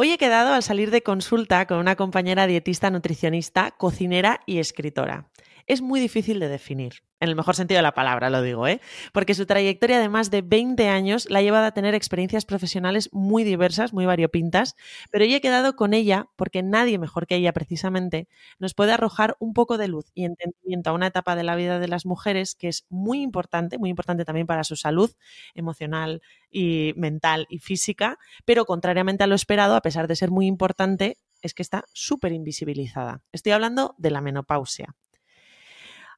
Hoy he quedado al salir de consulta con una compañera dietista nutricionista, cocinera y escritora. Es muy difícil de definir en el mejor sentido de la palabra lo digo, ¿eh? porque su trayectoria de más de 20 años la ha llevado a tener experiencias profesionales muy diversas, muy variopintas, pero yo he quedado con ella porque nadie mejor que ella precisamente nos puede arrojar un poco de luz y entendimiento a una etapa de la vida de las mujeres que es muy importante, muy importante también para su salud emocional y mental y física, pero contrariamente a lo esperado, a pesar de ser muy importante, es que está súper invisibilizada. Estoy hablando de la menopausia.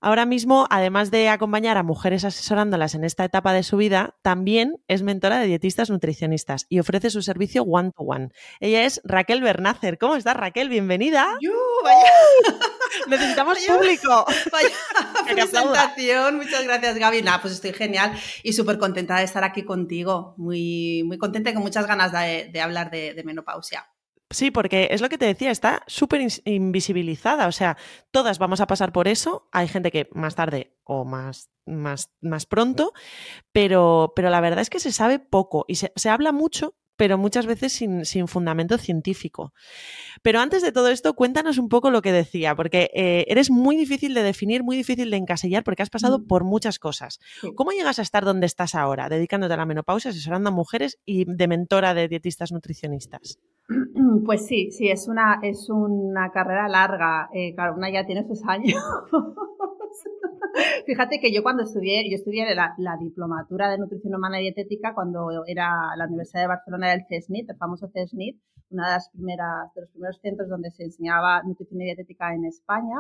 Ahora mismo, además de acompañar a mujeres asesorándolas en esta etapa de su vida, también es mentora de dietistas nutricionistas y ofrece su servicio one to one. Ella es Raquel Bernácer. ¿Cómo estás, Raquel? Bienvenida. Necesitamos público. Vaya presentación. Muchas gracias, Gaby. Nada, pues estoy genial y súper contenta de estar aquí contigo. Muy, muy contenta y con muchas ganas de, hablar de menopausia. Sí, porque es lo que te decía, está súper invisibilizada. O sea, todas vamos a pasar por eso. Hay gente que más tarde o más, más, más pronto, pero, pero la verdad es que se sabe poco y se, se habla mucho, pero muchas veces sin, sin, fundamento científico. Pero antes de todo esto, cuéntanos un poco lo que decía, porque eh, eres muy difícil de definir, muy difícil de encasillar, porque has pasado mm. por muchas cosas. ¿Cómo llegas a estar donde estás ahora, dedicándote a la menopausia, asesorando a mujeres y de mentora de dietistas nutricionistas? Pues sí, sí, es una, es una carrera larga. Eh, claro, una ya tiene sus años. Fíjate que yo cuando estudié, yo estudié la, diplomatura de nutrición humana y dietética cuando era la Universidad de Barcelona del CESNIT, el famoso CESNIT, una de las primeras, de los primeros centros donde se enseñaba nutrición y dietética en España.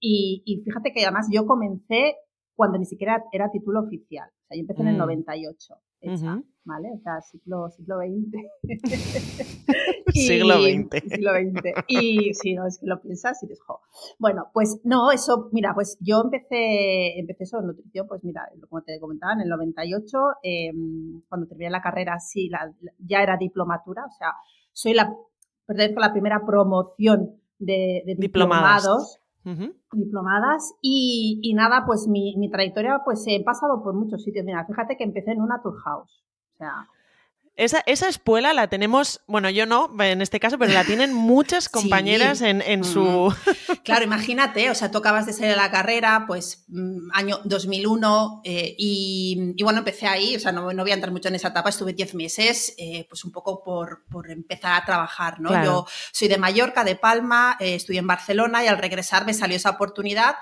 Y, y fíjate que además yo comencé cuando ni siquiera era título oficial. Sea, yo empecé en el 98. Mm. Hecha, ¿vale? O sea, siglo, siglo XX. siglo XX. Siglo XX. Y si no, es que lo piensas y dices, Bueno, pues no, eso, mira, pues yo empecé, empecé eso, nutrición, pues mira, como te comentaba, en el 98, em, cuando terminé la carrera, sí, ya era diplomatura, o sea, soy la, pertenezco a la primera promoción de, diplomados. Diplomadas y, nada, pues mi, mi, trayectoria pues he pasado por muchos sitios. Mira, fíjate que empecé en una tour house. O sea, esa, esa, espuela la tenemos, bueno, yo no en este caso, pero la tienen muchas compañeras en, en, su... claro, imagínate, o sea, tú acabas de salir de la carrera, pues mm, año 2001, eh, y, y, bueno, empecé ahí, o sea, no, no, voy a entrar mucho en esa etapa, estuve 10 meses, eh, pues un poco por, por, empezar a trabajar, ¿no? Yo soy de Mallorca, de Palma, eh, estudié en Barcelona y al regresar me salió esa oportunidad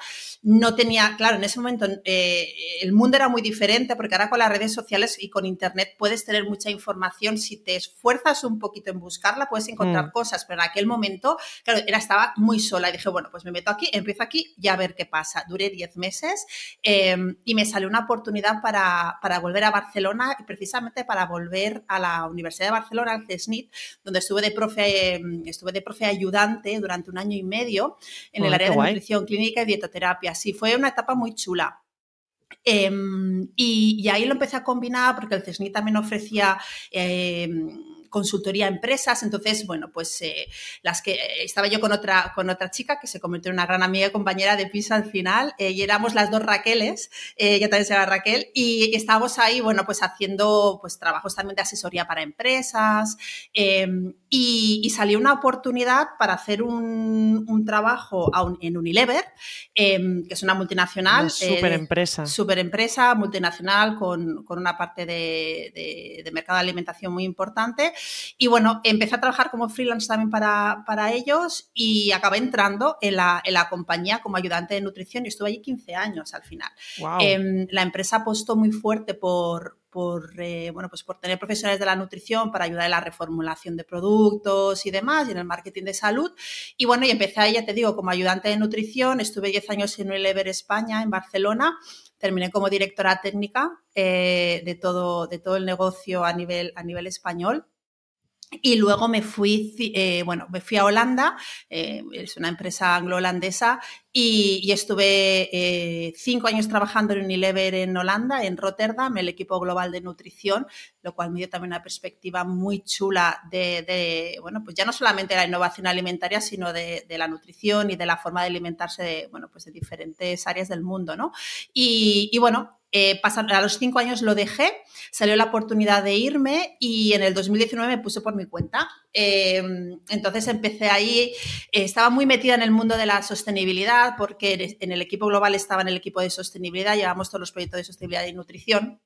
no tenía, claro, en ese momento eh, el mundo era muy diferente porque ahora con las redes sociales y con Internet puedes tener mucha información. Si te esfuerzas un poquito en buscarla, puedes encontrar mm. cosas, pero en aquel momento, claro, era, estaba muy sola y dije, bueno, pues me meto aquí, empiezo aquí y a ver qué pasa. Duré 10 meses em, y me salió una oportunidad para, volver a Barcelona y precisamente para volver a la Universidad de Barcelona, al CESNIT, donde estuve de profe, em, estuve de profe ayudante durante un año y medio en el área de nutrición clínica y dietoterapia sí, fue una etapa muy chula. Em, y, ahí lo empecé a combinar porque el CESNI también ofrecía em, consultoría a empresas. Entonces, bueno, pues eh, las que eh, estaba yo con otra, con otra chica que se convirtió en una gran amiga y compañera de piso al final, eh, y éramos las dos Raqueles, que también se llama Raquel, y estábamos ahí, bueno, pues haciendo pues trabajos también de asesoría para empresas, em, y, salió una oportunidad para hacer un, trabajo en Unilever, em, que es una multinacional. Súper empresa. Súper empresa, multinacional, con, una parte de, de mercado de alimentación muy importante. Y bueno, empecé a trabajar como freelance también para, para ellos y acabé entrando en la, en la, compañía como ayudante de nutrición y estuve allí 15 años al final. Em, la empresa apostó muy fuerte por, por, eh, bueno, pues por tener profesionales de la nutrición para ayudar en la reformulación de productos y demás, y en el marketing de salud. Y bueno, y empecé ahí, ya te digo, como ayudante de nutrición, estuve 10 años en Unilever España, en Barcelona, terminé como directora técnica eh, de, todo, de todo el negocio a nivel, a nivel español. Y luego me fui, eh, bueno, me fui a Holanda, eh, es una empresa anglo-holandesa, y, estuve eh, cinco años trabajando en Unilever en Holanda, en Rotterdam, el equipo global de nutrición, lo cual me dio también una perspectiva muy chula de, bueno, pues ya no solamente la innovación alimentaria, sino de, la nutrición y de la forma de alimentarse de, bueno, pues de diferentes áreas del mundo, ¿no? Y, y bueno, Eh, a los cinco años lo dejé, salió la oportunidad de irme y en el 2019 me puse por mi cuenta. Em, entonces empecé ahí, estaba muy metida en el mundo de la sostenibilidad porque en el equipo global estaba en el equipo de sostenibilidad, llevamos todos los proyectos de sostenibilidad y nutrición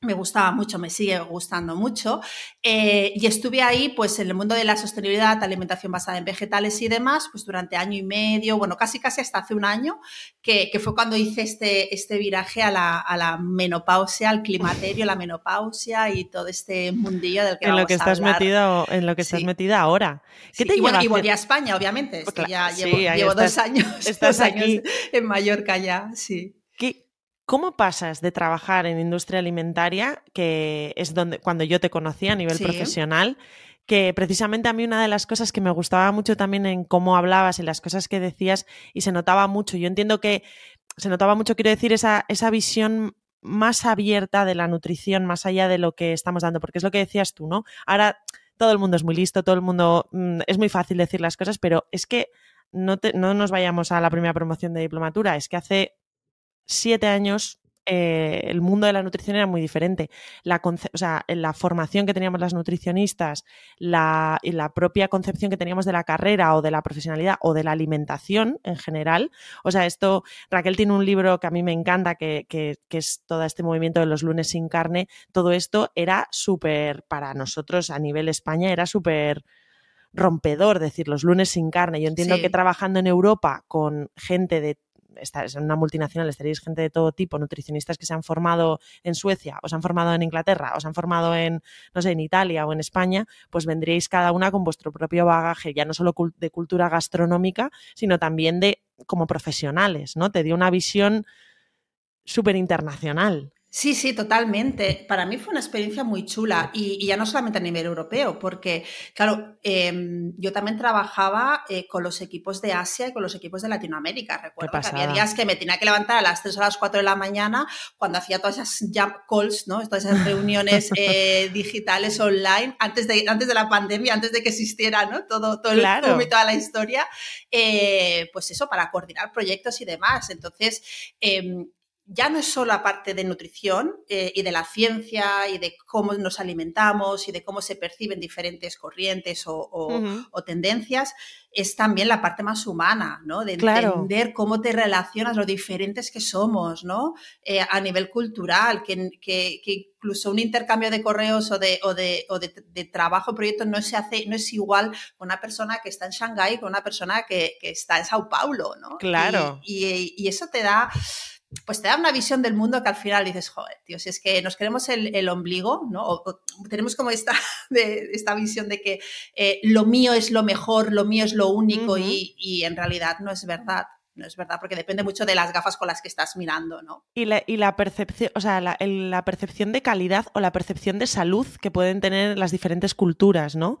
me gustaba mucho, me sigue gustando mucho. Eh, y estuve ahí, pues, en el mundo de la sostenibilidad, alimentación basada en vegetales y demás, pues durante año y medio, bueno, casi casi hasta hace un año, que, fue cuando hice este, este viraje a la, a la, menopausia, al climaterio, la menopausia y todo este mundillo del que en lo que estás metido En lo que estás metida ahora. ¿Qué te y, bueno, y volví a España, obviamente. Pues ya llevo, dos años, estás aquí. en Mallorca ya, sí. ¿Cómo pasas de trabajar en industria alimentaria, que es donde cuando yo te conocí a nivel profesional, que precisamente a mí una de las cosas que me gustaba mucho también en cómo hablabas, en las cosas que decías, y se notaba mucho, yo entiendo que se notaba mucho, quiero decir, esa, esa visión más abierta de la nutrición, más allá de lo que estamos dando, porque es lo que decías tú, ¿no? Ahora todo el mundo es muy listo, todo el mundo mm, es muy fácil decir las cosas, pero es que no, no nos vayamos a la primera promoción de diplomatura, es que hace siete años eh, el mundo de la nutrición era muy diferente. La, o sea, la formación que teníamos las nutricionistas, la, y la propia concepción que teníamos de la carrera o de la profesionalidad o de la alimentación en general. O sea, esto, Raquel tiene un libro que a mí me encanta, que, que, que es todo este movimiento de los lunes sin carne. Todo esto era súper, para nosotros a nivel España, era súper rompedor decir los lunes sin carne. Yo entiendo que trabajando en Europa con gente de es una multinacional estaréis gente de todo tipo, nutricionistas que se han formado en Suecia, o se han formado en Inglaterra, o se han formado en, no sé, en Italia o en España, pues vendríais cada una con vuestro propio bagaje, ya no solo de cultura gastronómica, sino también de como profesionales, ¿no? Te dio una visión súper internacional. Sí, sí, totalmente. Para mí fue una experiencia muy chula y, ya no solamente a nivel europeo, porque, claro, em, yo también trabajaba eh, con los equipos de Asia y con los equipos de Latinoamérica. Recuerdo que había días que me tenía que levantar a las 3 o a las 4 de la mañana cuando hacía todas esas jump calls, ¿no? Todas esas reuniones eh, digitales online antes de, antes de la pandemia, antes de que existiera, ¿no? Todo, todo el y toda la historia. Eh, pues eso, para coordinar proyectos y demás. Entonces, em, ya no es solo la parte de nutrición eh, y de la ciencia y de cómo nos alimentamos y de cómo se perciben diferentes corrientes o, tendencias, es también la parte más humana, ¿no? De entender cómo te relacionas, lo diferentes que somos, ¿no? Eh, a nivel cultural, que, que, incluso un intercambio de correos o de, o de, o de, trabajo, proyecto, no se hace, no es igual con una persona que está en Shanghái con una persona que, está en Sao Paulo, ¿no? Claro. y eso te da pues te da una visión del mundo que al final dices, joder, tío, si es que nos queremos el, ombligo, ¿no? O, tenemos como esta, de, esta visión de que eh, lo mío es lo mejor, lo mío es lo único y, y en realidad no es verdad no es verdad, porque depende mucho de las gafas con las que estás mirando, ¿no? Y la, y la percepción, o sea, la, la, percepción de calidad o la percepción de salud que pueden tener las diferentes culturas, ¿no?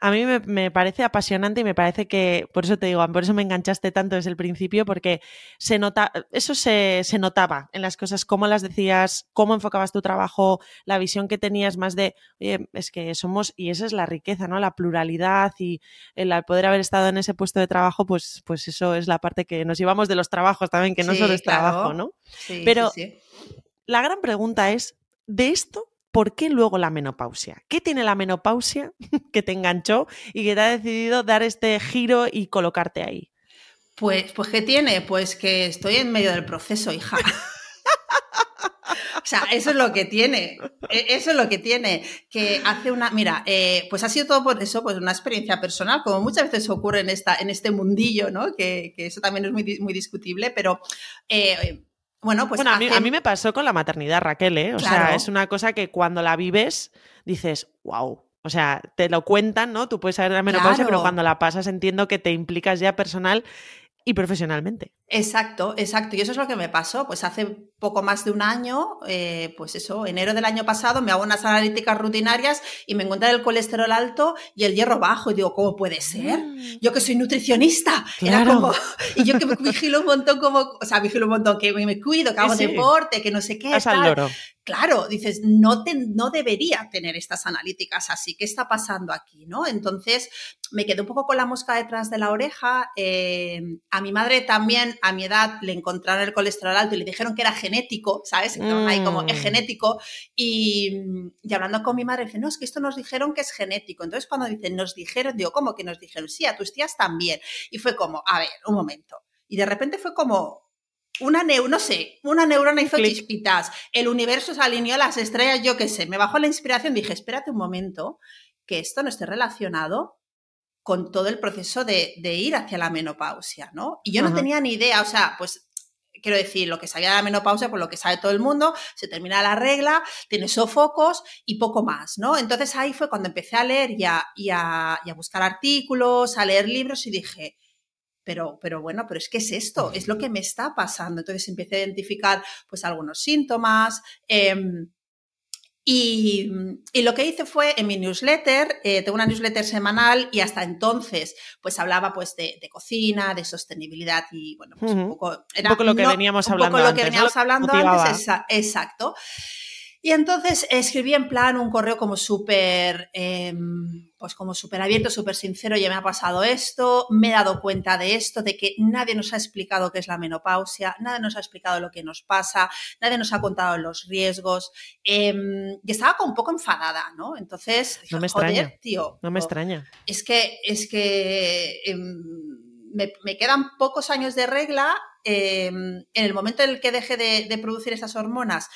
A mí me, parece apasionante y me parece que, por eso te digo, por eso me enganchaste tanto desde el principio, porque se nota, eso se, se notaba en las cosas, cómo las decías, cómo enfocabas tu trabajo, la visión que tenías más de, oye, es que somos, y esa es la riqueza, ¿no? La pluralidad y el poder haber estado en ese puesto de trabajo, pues, pues eso es la parte que nos llevamos de los trabajos también, que no solo es trabajo, ¿no? Pero la gran pregunta es, de esto, ¿por qué luego la menopausia? ¿Qué tiene la menopausia que te enganchó y que te ha decidido dar este giro y colocarte ahí? Pues, pues ¿qué tiene? Pues que estoy en medio del proceso, hija. O sea, eso es lo que tiene. E, eso es lo que tiene. Que hace una. Mira, eh, pues ha sido todo por eso, pues una experiencia personal, como muchas veces ocurre en, esta, en este mundillo, ¿no? Que, eso también es muy, muy discutible, pero. Eh, bueno, pues. a, mí, me pasó con la maternidad, Raquel, ¿eh? O sea, es una cosa que cuando la vives dices, wow. O sea, te lo cuentan, ¿no? Tú puedes saber de la menopausia, pero cuando la pasas entiendo que te implicas ya personal y profesionalmente. Exacto, exacto. Y eso es lo que me pasó. Pues hace poco más de un año, eh, pues eso, enero del año pasado, me hago unas analíticas rutinarias y me encuentro el colesterol alto y el hierro bajo. Y digo, ¿cómo puede ser? Mm. Yo que soy nutricionista. Era como, y yo que me vigilo un montón como, o sea, vigilo un montón, que me cuido, que hago deporte, que no sé qué. Tal claro, dices, no, no debería tener estas analíticas así, ¿qué está pasando aquí? ¿no? Entonces me quedé un poco con la mosca detrás de la oreja. Eh, a mi madre también a mi edad, le encontraron el colesterol alto y le dijeron que era genético, ¿sabes? ahí como, es mm. genético. Y, y, hablando con mi madre, dice, no, es que esto nos dijeron que es genético. Entonces, cuando dicen, nos dijeron, digo, ¿cómo que nos dijeron? Sí, a tus tías también. Y fue como, a ver, un momento. Y de repente fue como, una neurona, no sé, una neurona hizo chispitas, el universo se alineó las estrellas, yo qué sé, me bajó la inspiración, dije, espérate un momento, que esto no esté relacionado con todo el proceso de, ir hacia la menopausia, ¿no? Y yo no tenía ni idea, o sea, pues quiero decir, lo que sabía de la menopausia, por lo que sabe todo el mundo, se termina la regla, tiene sofocos y poco más, ¿no? Entonces ahí fue cuando empecé a leer y a buscar artículos, a leer libros y dije, pero, pero bueno, pero es que es esto, es lo que me está pasando. Entonces empecé a identificar pues algunos síntomas. Em, y, lo que hice fue en mi newsletter, eh, tengo una newsletter semanal y hasta entonces pues hablaba pues de, cocina, de sostenibilidad y bueno, pues un, poco, era, un poco lo que veníamos hablando un poco lo que veníamos hablando antes, exacto. Y entonces escribí en plan un correo como súper, em, pues como súper abierto, súper sincero, ya me ha pasado esto, me he dado cuenta de esto, de que nadie nos ha explicado qué es la menopausia, nadie nos ha explicado lo que nos pasa, nadie nos ha contado los riesgos, em, y estaba como un poco enfadada, ¿no? Entonces, no me extraña, tío. No me extraña. Es que, es que em, me, quedan pocos años de regla, en el momento en el que deje de producir esas hormonas,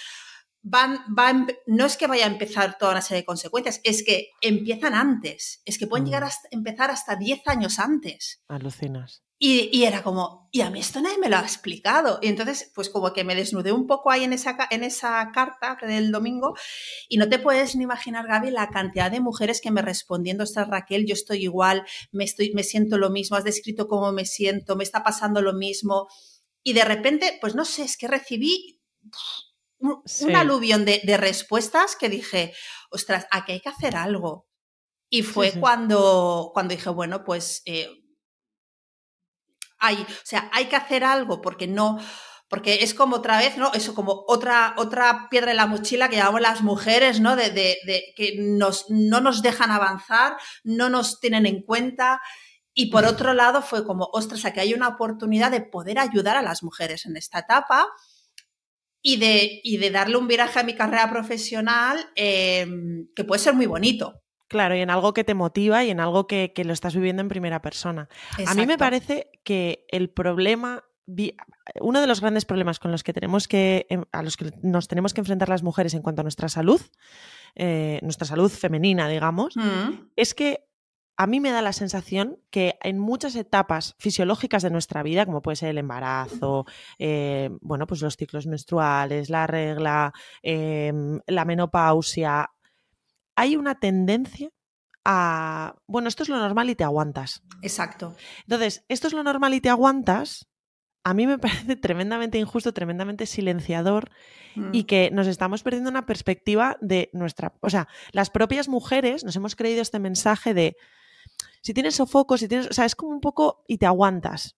van, no es que vaya a empezar toda una serie de consecuencias, es que empiezan antes, es que pueden llegar mm. a empezar hasta 10 años antes. Alucinas. Y, y, era como, y a mí esto nadie me lo ha explicado. Y entonces, pues como que me desnudé un poco ahí en esa, en esa carta del domingo y no te puedes ni imaginar, Gaby, la cantidad de mujeres que me respondiendo, esta Raquel, yo estoy igual, me, estoy, me siento lo mismo, has descrito cómo me siento, me está pasando lo mismo. Y de repente, pues no sé, es que recibí un, aluvión de, respuestas que dije, ostras, aquí hay que hacer algo. Y fue Cuando, cuando dije, bueno, pues eh, hay, o sea, hay que hacer algo porque no, porque es como otra vez, ¿no? Eso como otra, otra piedra en la mochila que llevamos las mujeres, ¿no? De, de, de, que nos, no nos dejan avanzar, no nos tienen en cuenta. Y por otro lado fue como, ostras, aquí hay una oportunidad de poder ayudar a las mujeres en esta etapa y de, y de darle un viraje a mi carrera profesional em, que puede ser muy bonito. Claro, y en algo que te motiva y en algo que, lo estás viviendo en primera persona. A mí me parece que el problema, uno de los grandes problemas con los que tenemos que, em, a los que nos tenemos que enfrentar las mujeres en cuanto a nuestra salud, eh, nuestra salud femenina, digamos, mm. es que a mí me da la sensación que en muchas etapas fisiológicas de nuestra vida, como puede ser el embarazo, eh, bueno, pues los ciclos menstruales, la regla, em, la menopausia, hay una tendencia a, bueno, esto es lo normal y te aguantas. Exacto. Entonces, esto es lo normal y te aguantas, a mí me parece tremendamente injusto, tremendamente silenciador y mm. que nos estamos perdiendo una perspectiva de nuestra, o sea, las propias mujeres nos hemos creído este mensaje de si tienes sofocos, si tienes, o sea, es como un poco y te aguantas.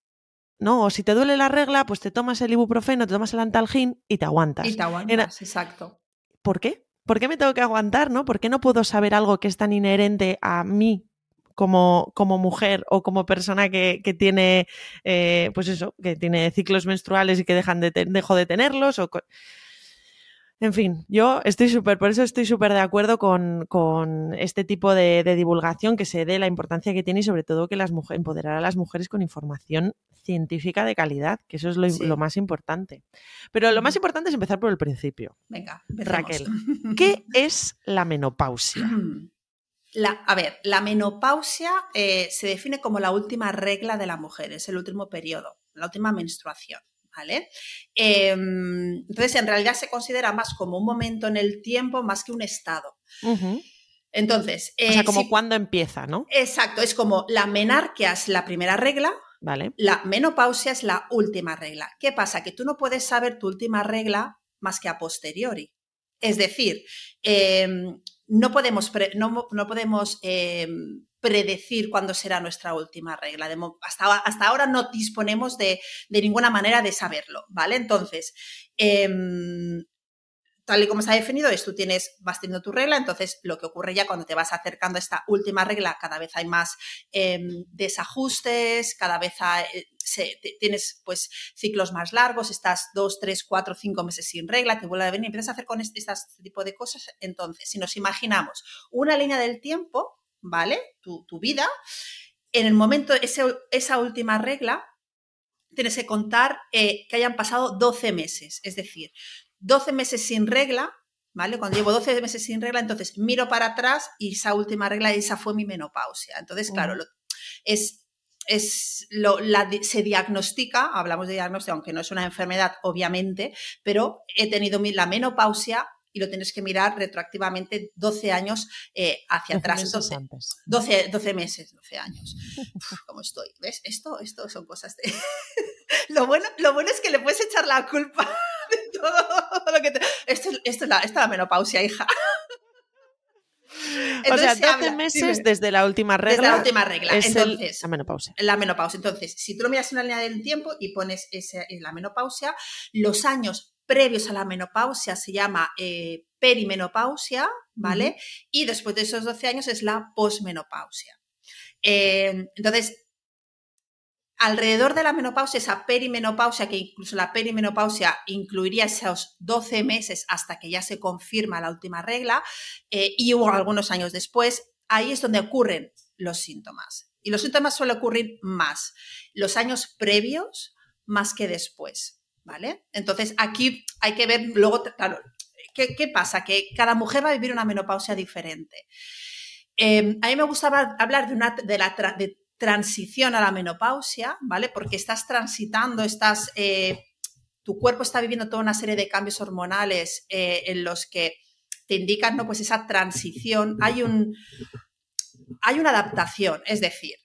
¿no? O si te duele la regla, pues te tomas el ibuprofeno, te tomas el antalgin y te aguantas. Y te aguantas, exacto. ¿Por qué? ¿Por qué me tengo que aguantar, no? ¿Por qué no puedo saber algo que es tan inherente a mí como, como mujer o como persona que, tiene, eh, pues eso, que tiene ciclos menstruales y que dejan de dejo de tenerlos? O en fin, yo estoy súper, por eso estoy súper de acuerdo con, este tipo de, divulgación que se dé la importancia que tiene y sobre todo que las mujeres, empoderar a las mujeres con información científica de calidad, que eso es lo, más importante. Pero lo más importante es empezar por el principio. Venga, Raquel, ¿qué es la menopausia? La, a ver, la menopausia eh, se define como la última regla de la mujer, es el último periodo, la última menstruación. ¿Vale? Em, entonces, en realidad se considera más como un momento en el tiempo más que un estado. Entonces. o sea, eh, como cuando empieza, ¿no? Exacto, es como la menarquia es la primera regla. Vale. La menopausia es la última regla. ¿Qué pasa? Que tú no puedes saber tu última regla más que a posteriori. Es decir, em, no podemos, no, no podemos em, predecir cuándo será nuestra última regla. hasta, hasta, ahora no disponemos de, ninguna manera de saberlo, ¿vale? Entonces, em, tal y como está definido es tú tienes, vas teniendo tu regla, entonces lo que ocurre ya cuando te vas acercando a esta última regla, cada vez hay más em, desajustes, cada vez tienes pues ciclos más largos, estás dos, tres, cuatro, cinco meses sin regla, te vuelve a venir, empiezas a hacer con este, tipo de cosas. Entonces, si nos imaginamos una línea del tiempo, ¿vale? Tu, vida, en el momento, esa última regla, tienes que contar eh, que hayan pasado 12 meses, es decir, 12 meses sin regla, ¿vale? Cuando llevo 12 meses sin regla, entonces miro para atrás y esa última regla, esa fue mi menopausia. Entonces, claro, es, es lo, se diagnostica, hablamos de diagnóstico, aunque no es una enfermedad, obviamente, pero he tenido la menopausia y lo tienes que mirar retroactivamente 12 años eh, hacia atrás. Entonces, 12, 12, meses, 12 años. ¿Cómo estoy? ¿Ves? Esto, esto son cosas de... lo, bueno, lo bueno es que le puedes echar la culpa de todo lo que te... Esto, esto, es, la, esta es la menopausia, hija. o sea, 12 meses desde la última regla. Desde la última regla. Entonces, la menopausia. La menopausia. Entonces, si tú lo miras en la línea del tiempo y pones ese, la menopausia, los años previos a la menopausia se llama eh, perimenopausia, ¿vale? Y después de esos 12 años es la posmenopausia. Eh, entonces, alrededor de la menopausia, esa perimenopausia, que incluso la perimenopausia incluiría esos 12 meses hasta que ya se confirma la última regla, eh, y hubo algunos años después, ahí es donde ocurren los síntomas. Y los síntomas suelen ocurrir más los años previos más que después, ¿vale? Entonces aquí hay que ver luego, claro, ¿qué, pasa? Que cada mujer va a vivir una menopausia diferente. Eh, a mí me gustaba hablar de, una, de la transición a la menopausia, ¿vale? Porque estás transitando, estás, eh, tu cuerpo está viviendo toda una serie de cambios hormonales eh, en los que te indican, ¿no? Pues esa transición, hay un, hay una adaptación, es decir,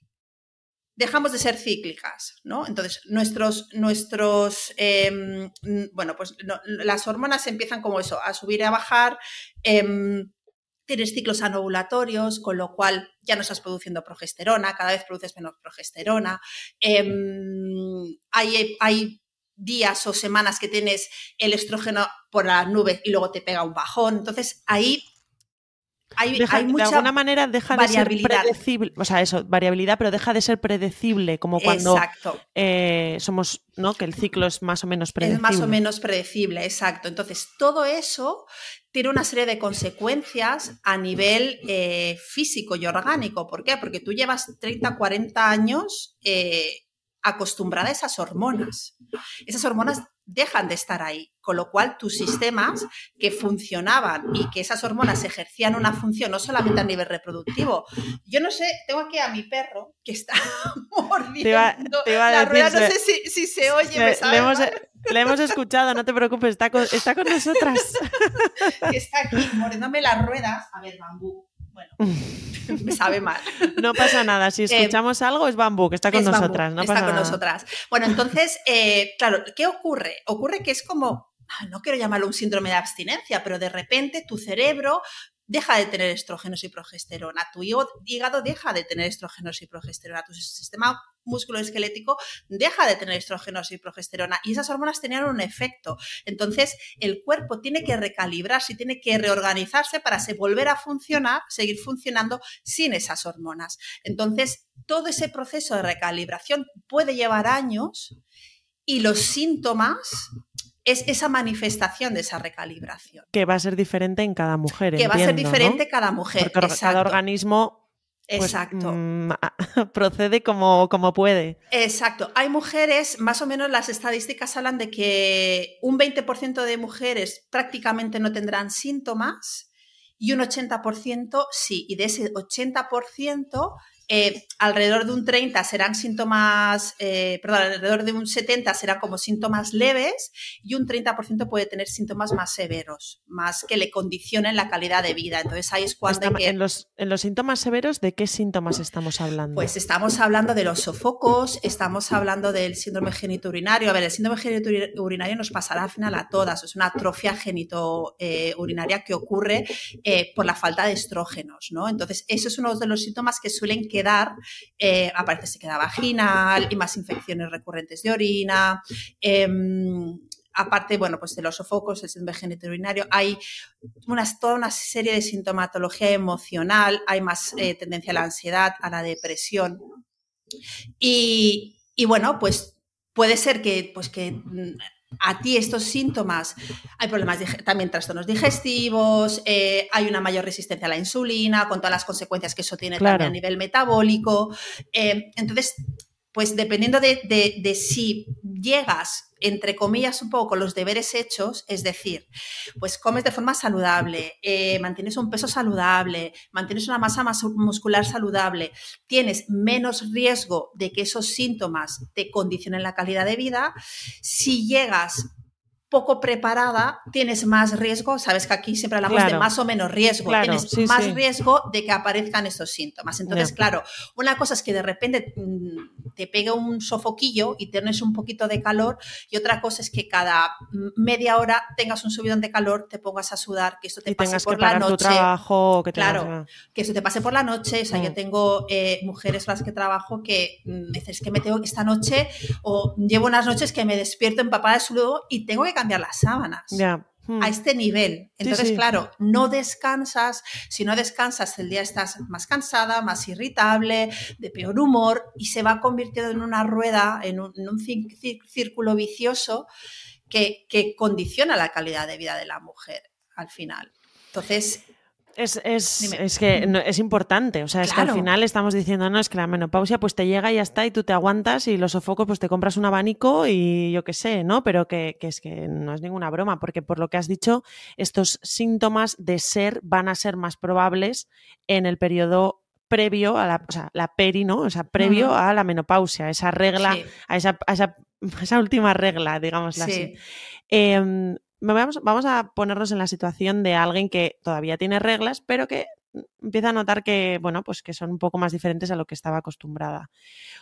dejamos de ser cíclicas, ¿no? Entonces, nuestros, nuestros em, bueno, pues las hormonas empiezan como eso, a subir y a bajar. Em, tienes ciclos anovulatorios, con lo cual ya no estás produciendo progesterona, cada vez produces menos progesterona. Em, hay, hay días o semanas que tienes el estrógeno por la nube y luego te pega un bajón. Entonces ahí hay, mucha de alguna manera deja de ser predecible, o sea, eso, variabilidad, pero deja de ser predecible, como cuando eh, somos, ¿no? Que el ciclo es más o menos predecible. Es más o menos predecible, exacto. Entonces, todo eso tiene una serie de consecuencias a nivel eh, físico y orgánico. ¿Por qué? Porque tú llevas 30, 40 años eh, acostumbrada a esas hormonas. Esas hormonas dejan de estar ahí, con lo cual tus sistemas que funcionaban y que esas hormonas ejercían una función no solamente a nivel reproductivo. Yo no sé, tengo aquí a mi perro que está mordiendo la rueda, no sé si, se oye. Me, le, hemos, le, hemos, escuchado, no te preocupes, está con, está con nosotras. está aquí mordiéndome las ruedas. A ver, bambú. Bueno, me sabe mal. No pasa nada, si eh, escuchamos algo es Bambú, que está con nosotras. no está con nosotras. Bueno, entonces, eh, claro, ¿qué ocurre? Ocurre que es como, no quiero llamarlo un síndrome de abstinencia, pero de repente tu cerebro deja de tener estrógenos y progesterona, tu hígado deja de tener estrógenos y progesterona, tu sistema musculoesquelético deja de tener estrógenos y progesterona y esas hormonas tenían un efecto. Entonces, el cuerpo tiene que recalibrarse, tiene que reorganizarse para volver a funcionar, seguir funcionando sin esas hormonas. Entonces, todo ese proceso de recalibración puede llevar años y los síntomas es esa manifestación de esa recalibración. Que va a ser diferente en cada mujer. Que va a ser diferente cada mujer. Porque cada organismo pues, Exacto. Mm, procede como, como puede. Exacto. Hay mujeres, más o menos las estadísticas hablan de que un 20% de mujeres prácticamente no tendrán síntomas y un 80% sí. Y de ese 80%, eh, alrededor de un 30 serán síntomas, eh, perdón, alrededor de un 70 serán como síntomas leves y un 30% puede tener síntomas más severos, más que le condicionen la calidad de vida. Entonces ahí es cuando... en, los, en los síntomas severos, ¿de qué síntomas estamos hablando? Pues estamos hablando de los sofocos, estamos hablando del síndrome genitourinario. A ver, el síndrome genitourinario nos pasará al final a todas, es una atrofia genitourinaria eh, que ocurre por la falta de estrógenos, ¿no? Entonces, eso es uno de los síntomas que suelen que quedar, eh, aparece queda vaginal y más infecciones recurrentes de orina. Em, aparte, bueno, pues de los sofocos, el síndrome genitourinario, hay unas, toda una serie de sintomatología emocional, hay más eh, tendencia a la ansiedad, a la depresión. Y, y bueno, pues puede ser que, pues que mm, a ti estos síntomas, hay problemas también trastornos digestivos, eh, hay una mayor resistencia a la insulina, con todas las consecuencias que eso tiene también a nivel metabólico. Eh, entonces, pues dependiendo de, de, si llegas, entre comillas, un poco con los deberes hechos, es decir, pues comes de forma saludable, eh, mantienes un peso saludable, mantienes una masa muscular saludable, tienes menos riesgo de que esos síntomas te condicionen la calidad de vida, si llegas poco preparada, tienes más riesgo, sabes que aquí siempre hablamos de más o menos riesgo, tienes más riesgo de que aparezcan estos síntomas. Entonces, claro, una cosa es que de repente mm, te pegue un sofoquillo y tienes un poquito de calor y otra cosa es que cada media hora tengas un subidón de calor, te pongas a sudar, que esto te pase por la noche. trabajo, que claro, que eso te pase por la noche. O sea, yo mm. tengo eh, mujeres con las que trabajo que mm, dices que me tengo esta noche o llevo unas noches que me despierto empapada de sudor y tengo que cambiar las sábanas. A hmm. este nivel. Entonces, claro, no descansas, si no descansas el día estás más cansada, más irritable, de peor humor y se va convirtiendo en una rueda, en un, círculo vicioso que, que condiciona la calidad de vida de la mujer al final. Entonces, es, es, que es importante, o sea, es que al final estamos diciendo, no, es que la menopausia pues te llega y ya está y tú te aguantas y los sofocos pues te compras un abanico y yo qué sé, ¿no? Pero que, es que no es ninguna broma, porque por lo que has dicho, estos síntomas de ser van a ser más probables en el periodo previo a la, o sea, la peri, ¿no? O sea, previo a la menopausia, esa regla, a, esa, esa, última regla, digamos así. Em, vamos, a ponernos en la situación de alguien que todavía tiene reglas, pero que empieza a notar que, bueno, pues que son un poco más diferentes a lo que estaba acostumbrada.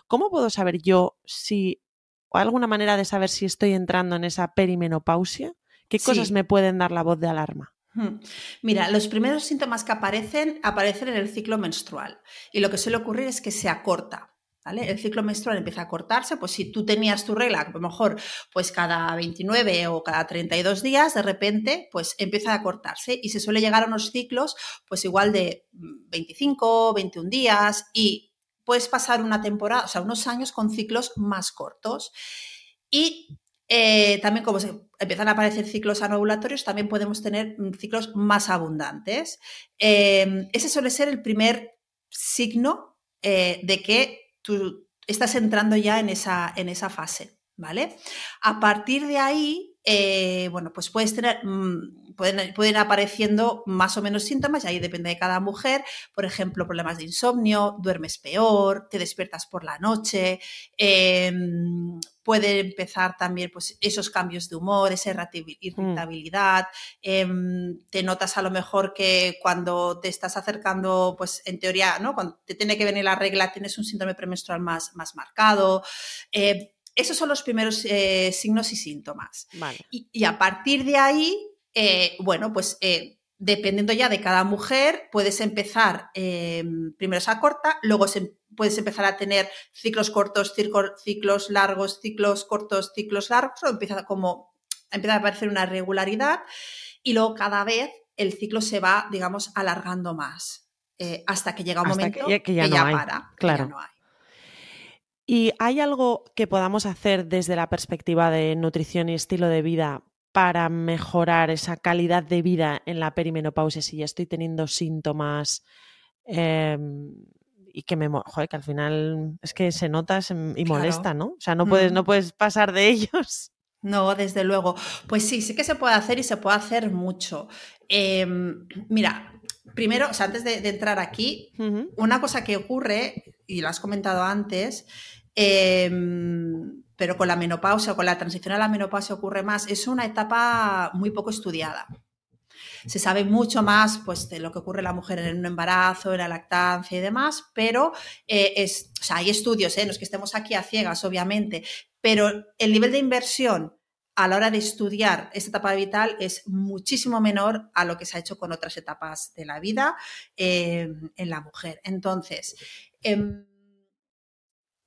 ¿Cómo puedo saber yo si, o alguna manera de saber si estoy entrando en esa perimenopausia? ¿Qué cosas me pueden dar la voz de alarma? Mira, los primeros síntomas que aparecen aparecen en el ciclo menstrual y lo que suele ocurrir es que se acorta. El ciclo menstrual empieza a cortarse, pues si tú tenías tu regla, a lo mejor pues cada 29 o cada 32 días, de repente pues empieza a cortarse y se suele llegar a unos ciclos pues igual de 25, 21 días y puedes pasar una temporada, o sea, unos años con ciclos más cortos. Y eh, también como se empiezan a aparecer ciclos anovulatorios, también podemos tener mm, ciclos más abundantes. Eh, ese suele ser el primer signo eh, de que tú estás entrando ya en esa, en esa fase, ¿vale? A partir de ahí, eh, bueno, pues puedes tener, mm, pueden, pueden, apareciendo más o menos síntomas, y ahí depende de cada mujer, por ejemplo, problemas de insomnio, duermes peor, te despiertas por la noche, eh, puede empezar también pues, esos cambios de humor, esa mm. irritabilidad. Em, te notas a lo mejor que cuando te estás acercando, pues en teoría, ¿no? Cuando te tiene que venir la regla, tienes un síndrome premenstrual más, más marcado. Eh, esos son los primeros eh, signos y síntomas. Y, a partir de ahí, eh, bueno, pues dependiendo ya de cada mujer, puedes empezar em, primero esa corta, luego puedes empezar a tener ciclos cortos, ciclos largos, ciclos cortos, ciclos largos, o empieza como empieza a aparecer una regularidad y luego cada vez el ciclo se va, digamos, alargando más eh, hasta que llega un momento que, ya, no para, claro. ¿Y hay algo que podamos hacer desde la perspectiva de nutrición y estilo de vida para mejorar esa calidad de vida en la perimenopausia si ya estoy teniendo síntomas em, y que me joder, que al final es que se nota y molesta, ¿no? O sea, no puedes, no mm. puedes pasar de ellos. No, desde luego. Pues sí, sí que se puede hacer y se puede hacer mucho. Em, mira, primero, o sea, antes de, entrar aquí, una cosa que ocurre, y lo has comentado antes, eh, pero con la menopausia o con la transición a la menopausia ocurre más, es una etapa muy poco estudiada. Se sabe mucho más pues, de lo que ocurre a la mujer en un embarazo, en la lactancia y demás, pero eh, es, hay estudios, ¿eh? que estemos aquí a ciegas, obviamente, pero el nivel de inversión a la hora de estudiar esta etapa vital es muchísimo menor a lo que se ha hecho con otras etapas de la vida eh, en la mujer. Entonces, em,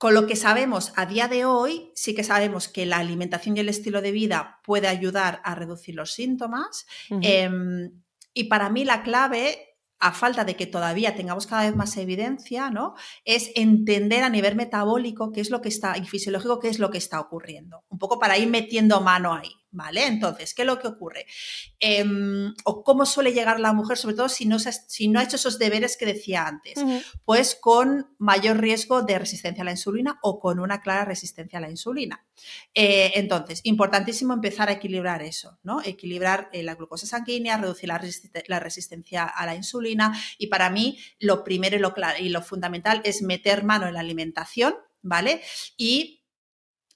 Con lo que sabemos a día de hoy, sí que sabemos que la alimentación y el estilo de vida puede ayudar a reducir los síntomas. Em, y para mí la clave a falta de que todavía tengamos cada vez más evidencia, ¿no? Es entender a nivel metabólico qué es lo que está, y fisiológico, qué es lo que está ocurriendo. Un poco para ir metiendo mano ahí. ¿Vale? Entonces, ¿qué es lo que ocurre? Em, o cómo suele llegar la mujer, sobre todo si no, si no ha hecho esos deberes que decía antes, pues con mayor riesgo de resistencia a la insulina o con una clara resistencia a la insulina. Eh, entonces, importantísimo empezar a equilibrar eso, ¿no? Equilibrar eh, la glucosa sanguínea, reducir la, la, resistencia a la insulina y para mí lo primero y lo, y lo fundamental es meter mano en la alimentación, ¿vale? Y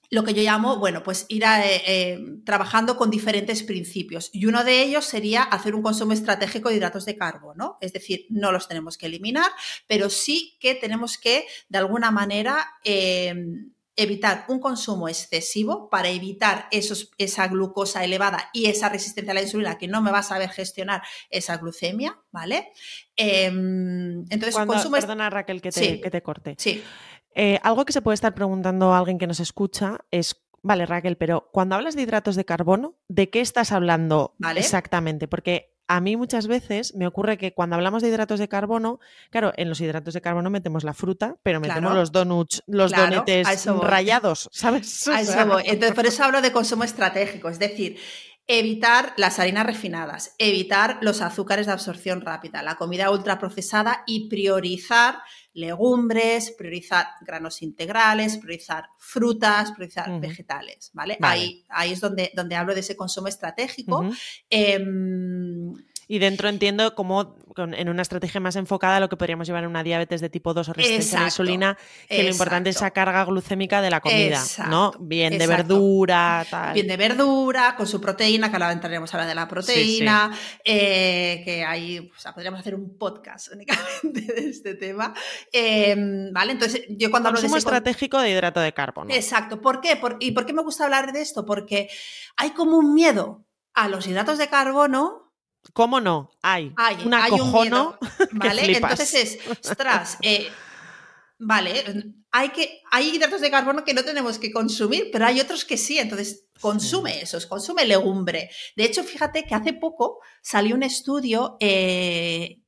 lo que yo llamo, bueno, pues ir eh, eh, trabajando con diferentes principios. Y uno de ellos sería hacer un consumo estratégico de hidratos de carbono. Es decir, no los tenemos que eliminar, pero sí que tenemos que, de alguna manera, em, evitar un consumo excesivo para evitar esos, esa glucosa elevada y esa resistencia a la insulina que no me va a saber gestionar esa glucemia, ¿vale? Em, entonces, consumo... Perdona, Raquel, que te, que te corte. Sí. Eh, algo que se puede estar preguntando a alguien que nos escucha es, vale Raquel, pero cuando hablas de hidratos de carbono, ¿de qué estás hablando exactamente? Porque a mí muchas veces me ocurre que cuando hablamos de hidratos de carbono, claro, en los hidratos de carbono metemos la fruta, pero metemos los donuts, los donetes rayados, ¿sabes? A eso voy. Entonces, por eso hablo de consumo estratégico, es decir, evitar las harinas refinadas, evitar los azúcares de absorción rápida, la comida ultraprocesada y priorizar legumbres, priorizar granos integrales, priorizar frutas, priorizar vegetales, ¿vale? Ahí, ahí es donde, donde hablo de ese consumo estratégico. Y dentro entiendo como en una estrategia más enfocada lo que podríamos llevar en una diabetes de tipo 2 o resistencia a la insulina, que lo importante es esa carga glucémica de la comida, ¿no? Bien de verdura, tal. Bien de verdura, con su proteína, que ahora entraremos a hablar de la proteína, eh, que ahí podríamos hacer un podcast únicamente de este tema. Em, ¿Vale? Entonces, yo cuando hablo de ese estratégico de hidrato de carbono. Exacto. ¿Por qué? ¿Y por qué me gusta hablar de esto? Porque hay como un miedo a los hidratos de carbono ¿Cómo no? Hay. hay un acojono. ¿Vale? Entonces es, ostras, eh, vale, hay, que, hay hidratos de carbono que no tenemos que consumir, pero hay otros que sí. Entonces, consume esos, consume legumbre. De hecho, fíjate que hace poco salió un estudio eh,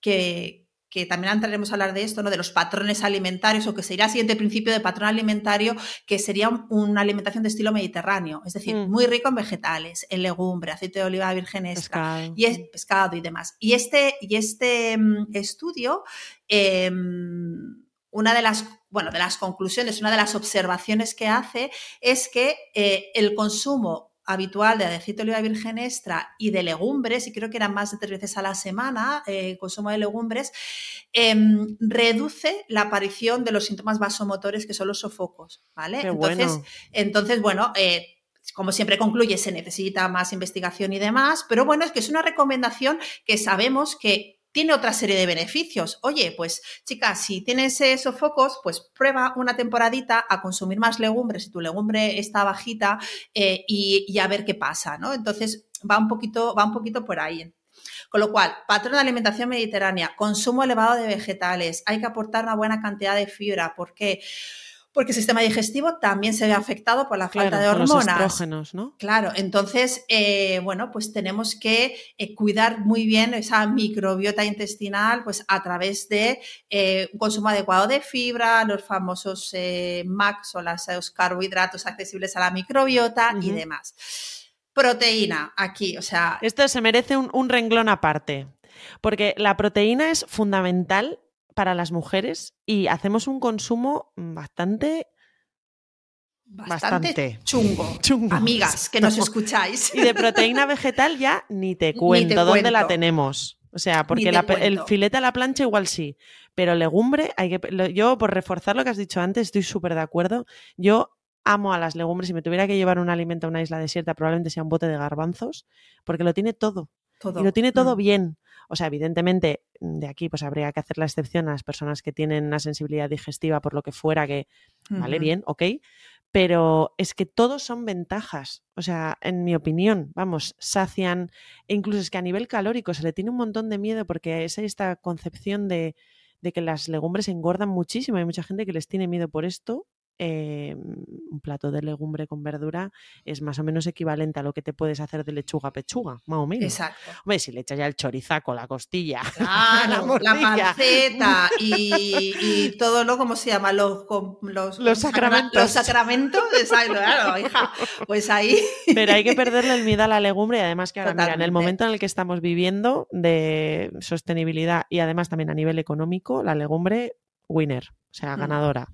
que, que también entraremos a hablar de esto, ¿no? de los patrones alimentarios, o que sería el siguiente principio de patrón alimentario, que sería una alimentación de estilo mediterráneo, es decir, mm. muy rico en vegetales, en legumbre, aceite de oliva virgen extra, y es, pescado y demás. Y este, y este mm, estudio, em, una de las, bueno, de las conclusiones, una de las observaciones que hace es que eh, el consumo habitual de aceite de oliva virgen extra y de legumbres, y creo que eran más de tres veces a la semana, el eh, consumo de legumbres, em, reduce la aparición de los síntomas vasomotores que son los sofocos, ¿vale? entonces, bueno. entonces, bueno, eh, como siempre concluye, se necesita más investigación y demás, pero bueno, es que es una recomendación que sabemos que tiene otra serie de beneficios. Oye, pues chicas, si tienes esos focos, pues prueba una temporadita a consumir más legumbres si tu legumbre está bajita eh, y, a ver qué pasa, ¿no? Entonces va un poquito, va un poquito por ahí. Con lo cual, patrón de alimentación mediterránea, consumo elevado de vegetales, hay que aportar una buena cantidad de fibra. ¿Por qué? porque el sistema digestivo también se ve afectado por la falta de hormonas. Los estrógenos, ¿no? Claro, entonces, eh, bueno, pues tenemos que eh, cuidar muy bien esa microbiota intestinal, pues a través de eh, un consumo adecuado de fibra, los famosos MACs o los carbohidratos accesibles a la microbiota y demás. Proteína, aquí, o sea. Esto se merece un renglón aparte. Porque la proteína es fundamental para las mujeres y hacemos un consumo bastante Bastante, Chungo. Amigas, que nos escucháis. Y de proteína vegetal ya ni te cuento dónde la tenemos. O sea, porque el filete a la plancha igual sí, pero legumbre hay que... Yo, por reforzar lo que has dicho antes, estoy súper de acuerdo. Yo amo a las legumbres. Si me tuviera que llevar un alimento a una isla desierta, probablemente sea un bote de garbanzos, porque lo tiene todo. Todo. Y lo tiene todo mm. bien. O sea, evidentemente, de aquí pues habría que hacer la excepción a las personas que tienen una sensibilidad digestiva por lo que fuera, que vale bien, ok, pero es que todos son ventajas. O sea, en mi opinión, vamos, sacian, e incluso es que a nivel calórico se le tiene un montón de miedo porque es esta concepción de de que las legumbres engordan muchísimo. Hay mucha gente que les tiene miedo por esto eh, un plato de legumbre con verdura es más o menos equivalente a lo que te puedes hacer de lechuga pechuga, más o menos. Exacto. Hombre, si le echas ya el chorizaco, la costilla, claro, la, panceta y, todo lo, ¿cómo se llama? Los, los, los sacramentos. Los sacramentos, exacto, claro, hija. Pues ahí. Pero hay que perderle el miedo a la legumbre y además que ahora, mira, en el momento en el que estamos viviendo de sostenibilidad y además también a nivel económico, la legumbre winner, o sea, mm. ganadora.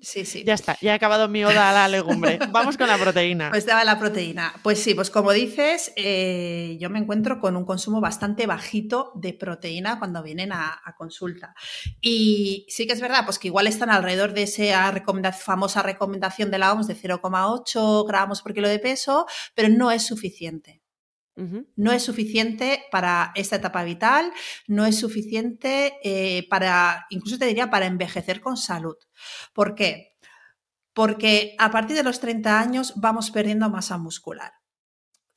Sí, sí. ya está, ya he acabado mi oda a la legumbre. Vamos con la proteína. Pues daba la proteína. Pues sí, pues como dices, eh, yo me encuentro con un consumo bastante bajito de proteína cuando vienen a, consulta. Y sí que es verdad, pues que igual están alrededor de esa famosa recomendación de la OMS de 0,8 gramos por kilo de peso, pero no es suficiente. No es suficiente para esta etapa vital, no es suficiente eh, para, incluso te diría, para envejecer con salud. ¿Por qué? Porque a partir de los 30 años vamos perdiendo masa muscular.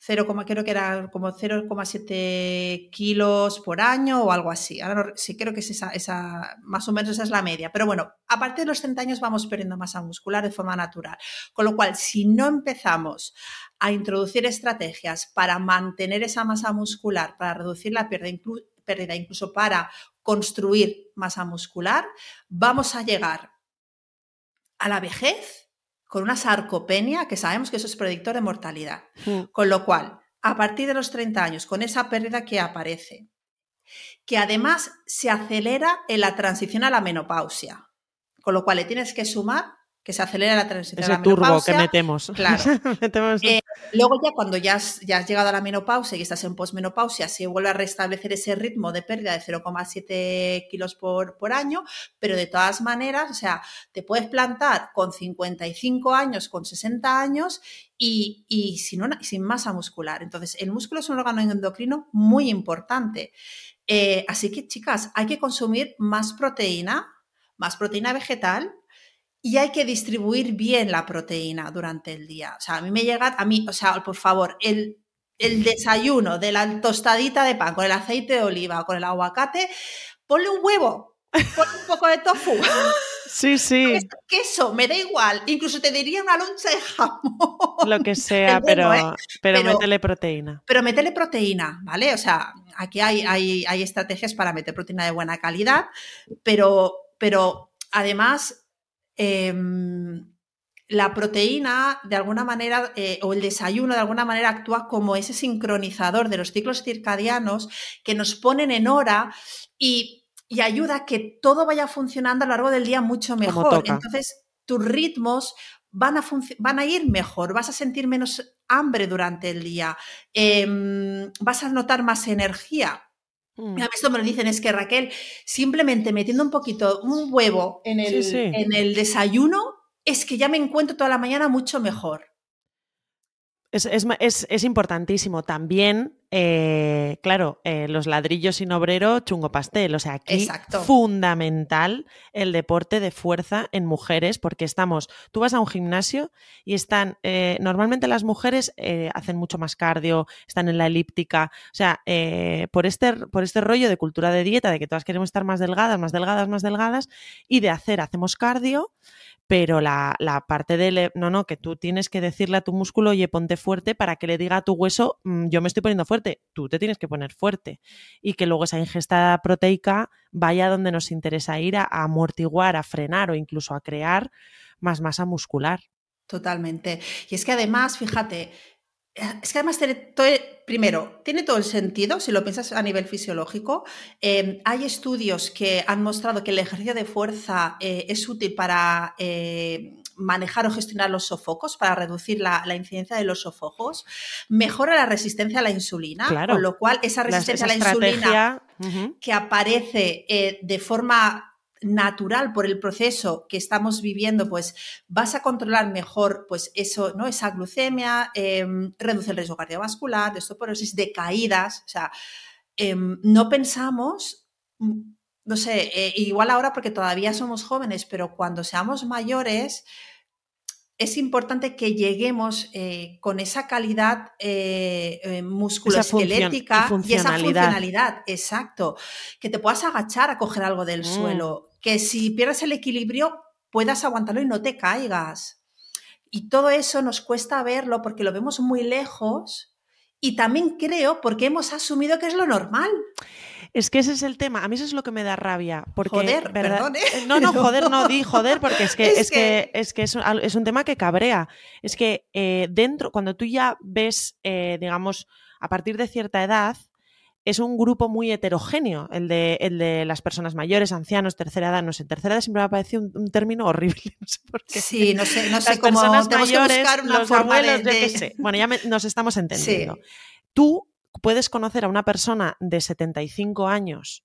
0, creo que era como 0,7 kilos por año o algo así. Ahora sí creo que es esa, más o menos esa es la media. Pero bueno, a partir de los 30 años vamos perdiendo masa muscular de forma natural. Con lo cual, si no empezamos a introducir estrategias para mantener esa masa muscular, para reducir la pérdida, incluso para construir masa muscular, vamos a llegar a la vejez con una sarcopenia, que sabemos que eso es predictor de mortalidad. Mm. Con lo cual, a partir de los 30 años, con esa pérdida que aparece, que además se acelera en la transición a la menopausia, con lo cual le tienes que sumar que se acelera la transición Ese a la turbo que metemos. Claro. Eh, luego ya cuando ya has, ya has, llegado a la menopausia y estás en posmenopausia, se vuelve a restablecer ese ritmo de pérdida de 0,7 kilos por, por año, pero de todas maneras, o sea, te puedes plantar con 55 años, con 60 años y, y sin, una, sin masa muscular. Entonces, el músculo es un órgano endocrino muy importante. Eh, así que, chicas, hay que consumir más proteína, más proteína vegetal, y hay que distribuir bien la proteína durante el día. O sea, a mí me llega, a mí, o sea, por favor, el, el desayuno de la tostadita de pan con el aceite de oliva o con el aguacate, ponle un huevo, ponle un poco de tofu. Sí, sí. Queso, me da igual. Incluso te diría una loncha de jamón. Lo que sea, pero, ¿eh? pero, métele proteína. Pero métele proteína, ¿vale? O sea, aquí hay, hay, hay estrategias para meter proteína de buena calidad, pero, pero además Em, la proteína, de alguna manera, eh, o el desayuno, de alguna manera, actúa como ese sincronizador de los ciclos circadianos que nos ponen en hora y, ayuda a que todo vaya funcionando a lo largo del día mucho mejor. Entonces, tus ritmos van a, van a, ir mejor, vas a sentir menos hambre durante el día, em, vas a notar más energía. Mm. A esto me lo dicen, es que Raquel, simplemente metiendo un poquito, un huevo en el, en el desayuno, es que ya me encuentro toda la mañana mucho mejor. Es, es, importantísimo. También, eh, claro, eh, los ladrillos sin obrero, chungo pastel. O sea, aquí fundamental el deporte de fuerza en mujeres, porque estamos, tú vas a un gimnasio y están, eh, normalmente las mujeres hacen mucho más cardio, están en la elíptica. O sea, por, este, por este rollo de cultura de dieta, de que todas queremos estar más delgadas, más delgadas, más delgadas, y de hacer, hacemos cardio pero la, parte de, no, no, que tú tienes que decirle a tu músculo, oye, ponte fuerte para que le diga a tu hueso, mm, yo me estoy poniendo fuerte, tú te tienes que poner fuerte. Y que luego esa ingesta proteica vaya donde nos interesa ir a, amortiguar, a frenar o incluso a crear más masa muscular. Totalmente. Y es que además, fíjate, es que además, primero, tiene todo el sentido si lo piensas a nivel fisiológico. Em, hay estudios que han mostrado que el ejercicio de fuerza eh, es útil para eh, manejar o gestionar los sofocos, para reducir la, incidencia de los sofocos. Mejora la resistencia a la insulina, con lo cual esa resistencia a la insulina que aparece eh, de forma natural por el proceso que estamos viviendo, pues vas a controlar mejor pues eso, ¿no? Esa glucemia, em, reduce el riesgo cardiovascular, de osteoporosis, de caídas. O sea, em, no pensamos, mm, no sé, eh, igual ahora porque todavía somos jóvenes, pero cuando seamos mayores, es importante que lleguemos eh, con esa calidad eh, eh, musculoesquelética y, esa funcionalidad, exacto, que te puedas agachar a coger algo del mm. suelo, que si pierdes el equilibrio puedas aguantarlo y no te caigas. Y todo eso nos cuesta verlo porque lo vemos muy lejos y también creo porque hemos asumido que es lo normal. Es que ese es el tema. A mí eso es lo que me da rabia. Porque, joder, perdón, ¿eh? No, no, joder, no di joder, porque es que es, que, es, que es, un, tema que cabrea. Es que eh, dentro, cuando tú ya ves, eh, digamos, a partir de cierta edad, es un grupo muy heterogéneo, el de, el de las personas mayores, ancianos, tercera edad. No sé, tercera edad siempre me ha parecido un, término horrible. No sé por qué. Sí, no sé, no sé las cómo personas mayores, los abuelos, de, qué sé. Bueno, ya nos estamos entendiendo. Tú puedes conocer a una persona de 75 años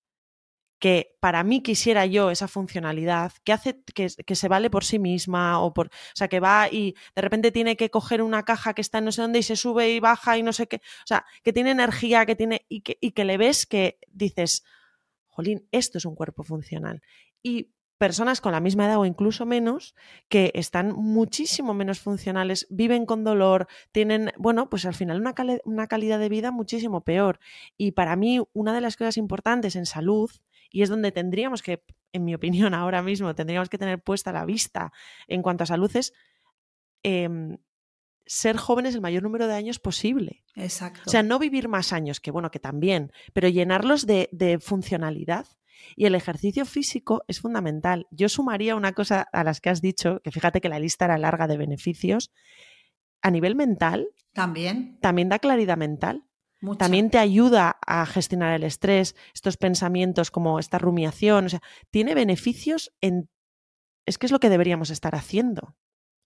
que para mí quisiera yo esa funcionalidad, que hace que, se vale por sí misma o por, o sea, que va y de repente tiene que coger una caja que está en no sé dónde y se sube y baja y no sé qué, o sea, que tiene energía, que tiene y que, le ves que dices, jolín, esto es un cuerpo funcional. Y personas con la misma edad o incluso menos que están muchísimo menos funcionales, viven con dolor, tienen, bueno, pues al final una, una, calidad de vida muchísimo peor. Y para mí una de las cosas importantes en salud, y es donde tendríamos que, en mi opinión ahora mismo, tendríamos que tener puesta la vista en cuanto a salud es... Em, ser jóvenes el mayor número de años posible. Exacto. O sea, no vivir más años, que bueno, que también, pero llenarlos de, de funcionalidad y el ejercicio físico es fundamental. Yo sumaría una cosa a las que has dicho, que fíjate que la lista era larga de beneficios. A nivel mental. También. También da claridad mental. También te ayuda a gestionar el estrés, estos pensamientos como esta rumiación. O sea, tiene beneficios en. Es que es lo que deberíamos estar haciendo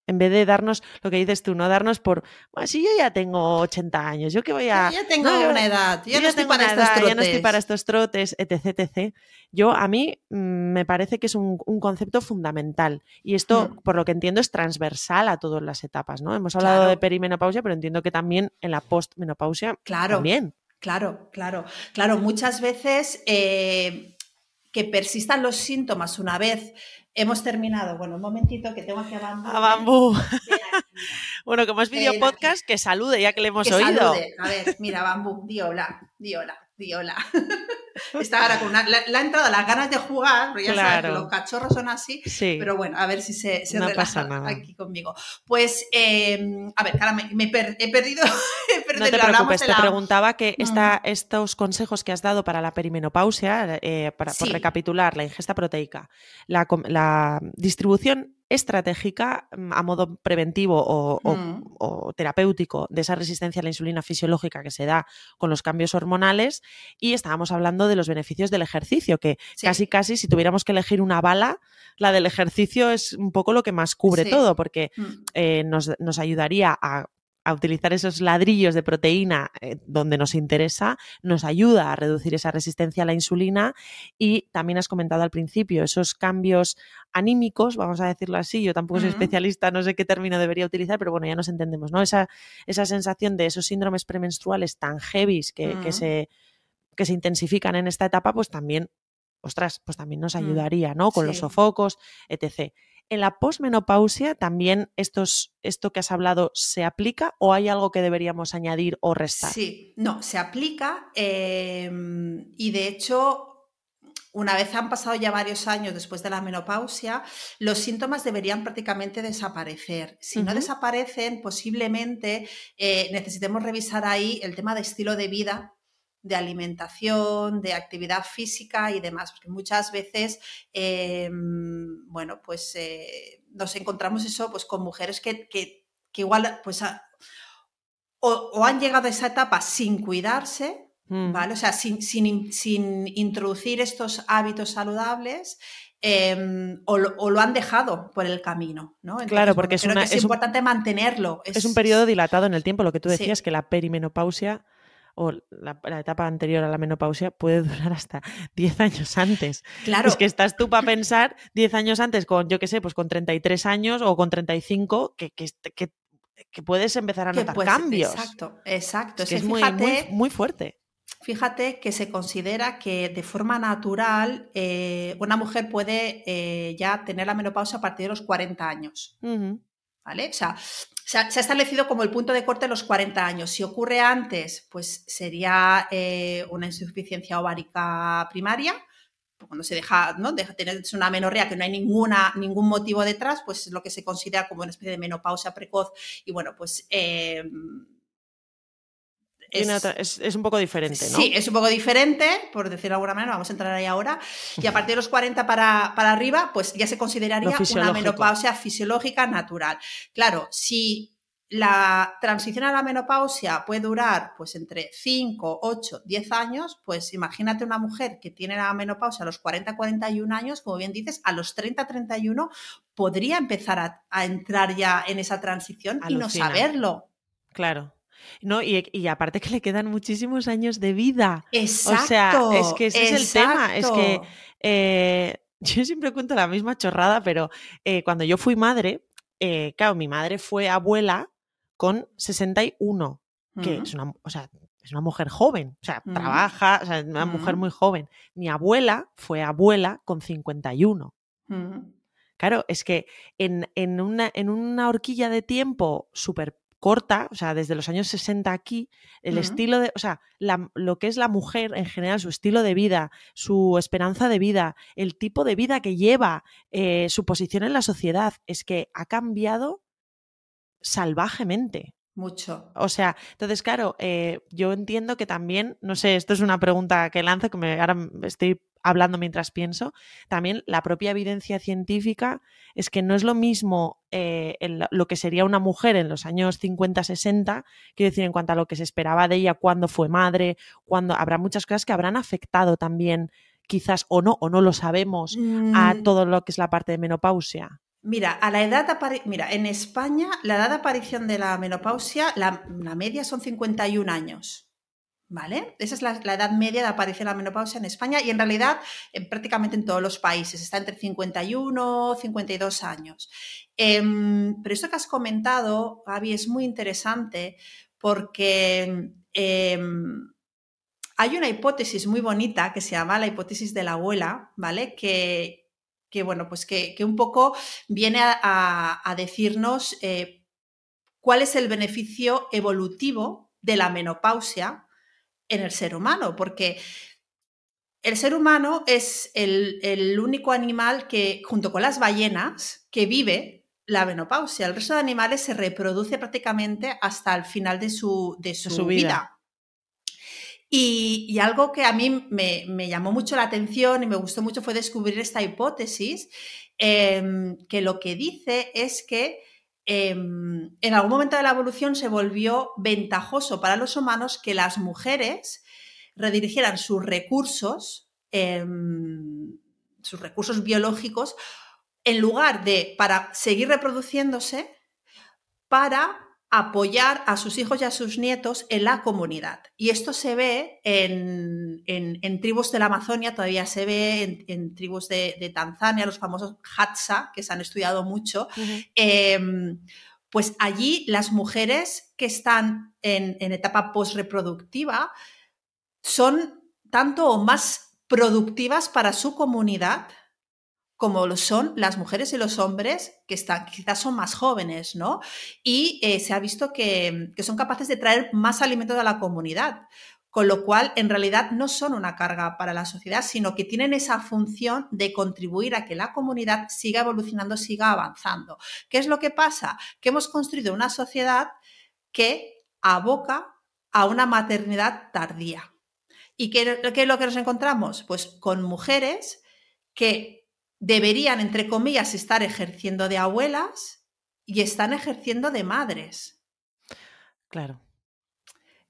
en vez de darnos lo que dices tú, no darnos por, bueno, si yo ya tengo 80 años, yo que voy a... Yo ya tengo una edad, yo, no, estoy para estos trotes. Ya no estoy para estos trotes, etc, etc. Yo, a mí mm, me parece que es un, concepto fundamental y esto, mm. por lo que entiendo, es transversal a todas las etapas, ¿no? Hemos hablado de perimenopausia, pero entiendo que también en la postmenopausia claro, también. Claro, claro, claro. Muchas veces eh, que persistan los síntomas una vez Hemos terminado. Bueno, un momentito que tengo aquí a Bambú. A Bambú. bueno, como es video podcast, que salude ya que le hemos que oído. Salude. A ver, mira, Bambú, di hola, di hola, di hola. Está ahora con una, ha entrado las ganas de jugar, porque ya sabes que los cachorros son así, sí. pero bueno, a ver si se, se no aquí conmigo. Pues, eh, a ver, ahora me, me per, he perdido, he perdido No te preocupes, te preguntaba que esta, estos consejos que has dado para la perimenopausia, eh, para, sí. por recapitular, la ingesta proteica, la, la distribución estratégica mm, a modo preventivo mm. o, terapéutico de esa resistencia a la insulina fisiológica que se da con los cambios hormonales y estábamos hablando de los beneficios del ejercicio, que casi casi si tuviéramos que elegir una bala, la del ejercicio es un poco lo que más cubre todo, porque mm. eh, nos, nos ayudaría a a utilizar esos ladrillos de proteína eh, donde nos interesa, nos ayuda a reducir esa resistencia a la insulina y también has comentado al principio esos cambios anímicos, vamos a decirlo así, yo tampoco soy especialista, no sé qué término debería utilizar, pero bueno, ya nos entendemos, ¿no? Esa, esa sensación de esos síndromes premenstruales tan heavy que, se, que se intensifican en esta etapa, pues también ostras, pues también nos mm, ayudaría, ¿no? Con los sofocos, etc. ¿En la posmenopausia también estos, esto que has hablado se aplica o hay algo que deberíamos añadir o restar? Sí, no, se aplica em, y de hecho una vez han pasado ya varios años después de la menopausia, los síntomas deberían prácticamente desaparecer. Si no desaparecen, posiblemente eh, necesitemos revisar ahí el tema de estilo de vida de alimentación, de actividad física y demás, porque muchas veces, em, bueno, pues eh, nos encontramos eso pues con mujeres que, igual pues o, han llegado a esa etapa sin cuidarse, mm. ¿vale? O sea, sin, sin, introducir estos hábitos saludables em, o, lo, han dejado por el camino, ¿no? claro, porque es, es, importante mantenerlo. Es, un periodo dilatado en el tiempo, lo que tú decías, que la perimenopausia o la, etapa anterior a la menopausia puede durar hasta 10 años antes. Claro. Es que estás tú para pensar 10 años antes con, yo qué sé, pues con 33 años o con 35, que, que, que, que puedes empezar a notar cambios. Exacto, exacto. Es, muy, muy, fuerte. Fíjate que se considera que de forma natural eh, una mujer puede eh, ya tener la menopausia a partir de los 40 años. ¿vale? O sea, se ha, establecido como el punto de corte los 40 años. Si ocurre antes, pues sería eh, una insuficiencia ovárica primaria. Cuando se deja, ¿no? Deja tener una menorrea que no hay ninguna, ningún motivo detrás, pues es lo que se considera como una especie de menopausia precoz. Y bueno, pues eh, es, un poco diferente, ¿no? Sí, es un poco diferente, por decirlo de alguna manera, vamos a entrar ahí ahora. Y a partir de los 40 para, para arriba, pues ya se consideraría una menopausia fisiológica natural. Claro, si la transición a la menopausia puede durar pues entre 5, 8, 10 años, pues imagínate una mujer que tiene la menopausia a los 40, 41 años, como bien dices, a los 30, 31 podría empezar a, entrar ya en esa transición y no saberlo. Claro. No, y, aparte que le quedan muchísimos años de vida. Exacto. O sea, es que ese es el tema. Es que eh, yo siempre cuento la misma chorrada, pero eh, cuando yo fui madre, eh, claro, mi madre fue abuela con 61, que es una, o sea, es una mujer joven, o sea, trabaja, o sea, una mujer muy joven. Mi abuela fue abuela con 51. Claro, es que en, en, una, en una horquilla de tiempo súper corta, o sea, desde los años 60 aquí, el estilo de, o sea, lo que es la mujer en general, su estilo de vida, su esperanza de vida, el tipo de vida que lleva, eh, su posición en la sociedad, es que ha cambiado salvajemente. Mucho. O sea, entonces, claro, eh, yo entiendo que también, no sé, esto es una pregunta que lanzo, que me, ahora estoy hablando mientras pienso, también la propia evidencia científica es que no es lo mismo eh, lo que sería una mujer en los años 50-60, quiero decir, en cuanto a lo que se esperaba de ella cuando fue madre, cuando habrá muchas cosas que habrán afectado también, quizás o no, o no lo sabemos, a mm. todo lo que es la parte de menopausia. Mira, a la edad mira, en España la edad de aparición de la menopausia, la, la media son 51 años. ¿Vale? Esa es la, edad media de aparición de la menopausia en España y en realidad prácticamente en todos los países. Está entre 51 y 52 años. Em, pero esto que has comentado, Gaby, es muy interesante porque em, hay una hipótesis muy bonita que se llama la hipótesis de la abuela, ¿vale? Que, bueno, pues que, un poco viene a, decirnos eh, cuál es el beneficio evolutivo de la menopausia en el ser humano, porque el ser humano es el, único animal que, junto con las ballenas, que vive la menopausia. El resto de animales se reproduce prácticamente hasta el final de su, de su, vida. Y, algo que a mí me, llamó mucho la atención y me gustó mucho fue descubrir esta hipótesis, em, que lo que dice es que Em, en algún momento de la evolución se volvió ventajoso para los humanos que las mujeres redirigieran sus recursos, em, sus recursos biológicos, en lugar de para seguir reproduciéndose, para apoyar a sus hijos y a sus nietos en la comunidad. Y esto se ve en, tribus de la Amazonia, todavía se ve en, tribus de, Tanzania, los famosos Hadza, que se han estudiado mucho. Em, pues allí las mujeres que están en, en etapa postreproductiva son tanto o más productivas para su comunidad como lo son las mujeres y los hombres que están, quizás son más jóvenes, ¿no? Y eh, se ha visto que, son capaces de traer más alimentos a la comunidad, con lo cual en realidad no son una carga para la sociedad, sino que tienen esa función de contribuir a que la comunidad siga evolucionando, siga avanzando. ¿Qué es lo que pasa? Que hemos construido una sociedad que aboca a una maternidad tardía. ¿Y qué, qué es lo que nos encontramos? Pues con mujeres que deberían, entre comillas, estar ejerciendo de abuelas y están ejerciendo de madres. Claro.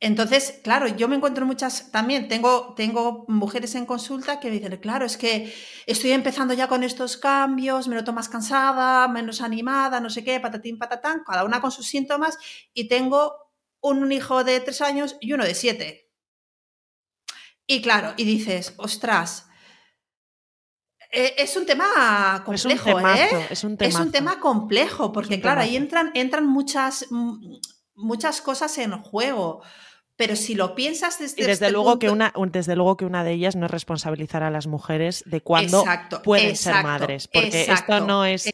Entonces, claro, yo me encuentro muchas, también tengo, tengo mujeres en consulta que me dicen, claro, es que estoy empezando ya con estos cambios, me noto más cansada, menos animada, no sé qué, patatín, patatán, cada una con sus síntomas, y tengo un hijo de tres años y uno de siete. Y claro, y dices, ostras, es un tema complejo, ¿eh? Es un, es un tema complejo, porque claro, ahí entran, entran muchas, muchas cosas en juego. Pero si lo piensas desde y desde este luego punto- que una desde luego que una de ellas no es responsabilizar a las mujeres de cuándo Exacto, pueden ser madres porque esto no es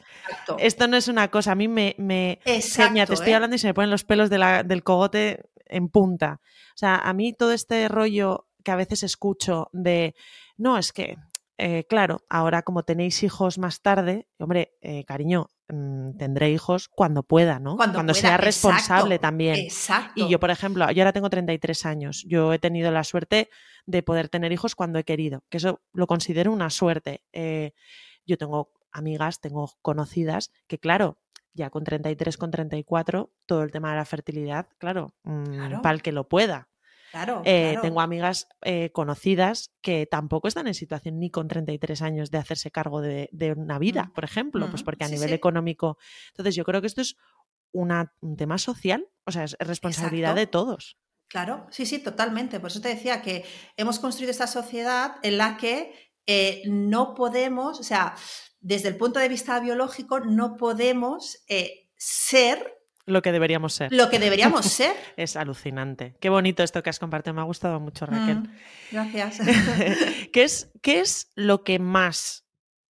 esto no es una cosa a mí me, me te estoy ¿eh? hablando y se me ponen los pelos de la- del cogote en punta o sea a mí todo este rollo que a veces escucho de no es que eh, claro ahora como tenéis hijos más tarde hombre eh, cariño mm, tendré hijos cuando pueda no Cuando pueda, sea responsable exacto, también Exacto. y yo, por ejemplo, yo ahora tengo 33 años. Yo he tenido la suerte de poder tener hijos cuando he querido, que eso lo considero una suerte. Eh, yo tengo amigas, tengo conocidas que, claro, ya con 33, con 34, todo el tema de la fertilidad, claro, mm, Claro. para el que lo pueda. Claro, Eh, claro. Tengo amigas eh, conocidas que tampoco están en situación ni con 33 años de hacerse cargo de, de una vida, Mm. por ejemplo, pues Mm, porque a sí, nivel sí. económico. Entonces, yo creo que esto es una- un tema social, o sea, es responsabilidad de todos. Claro, sí, sí, totalmente. Por eso te decía que hemos construido esta sociedad en la que eh, no podemos, o sea, desde el punto de vista biológico, no podemos ser Lo que deberíamos ser. lo que deberíamos ser. Es alucinante. Qué bonito esto que has compartido. Me ha gustado mucho, Raquel. Mm, gracias. ¿Qué, es, ¿Qué es lo que más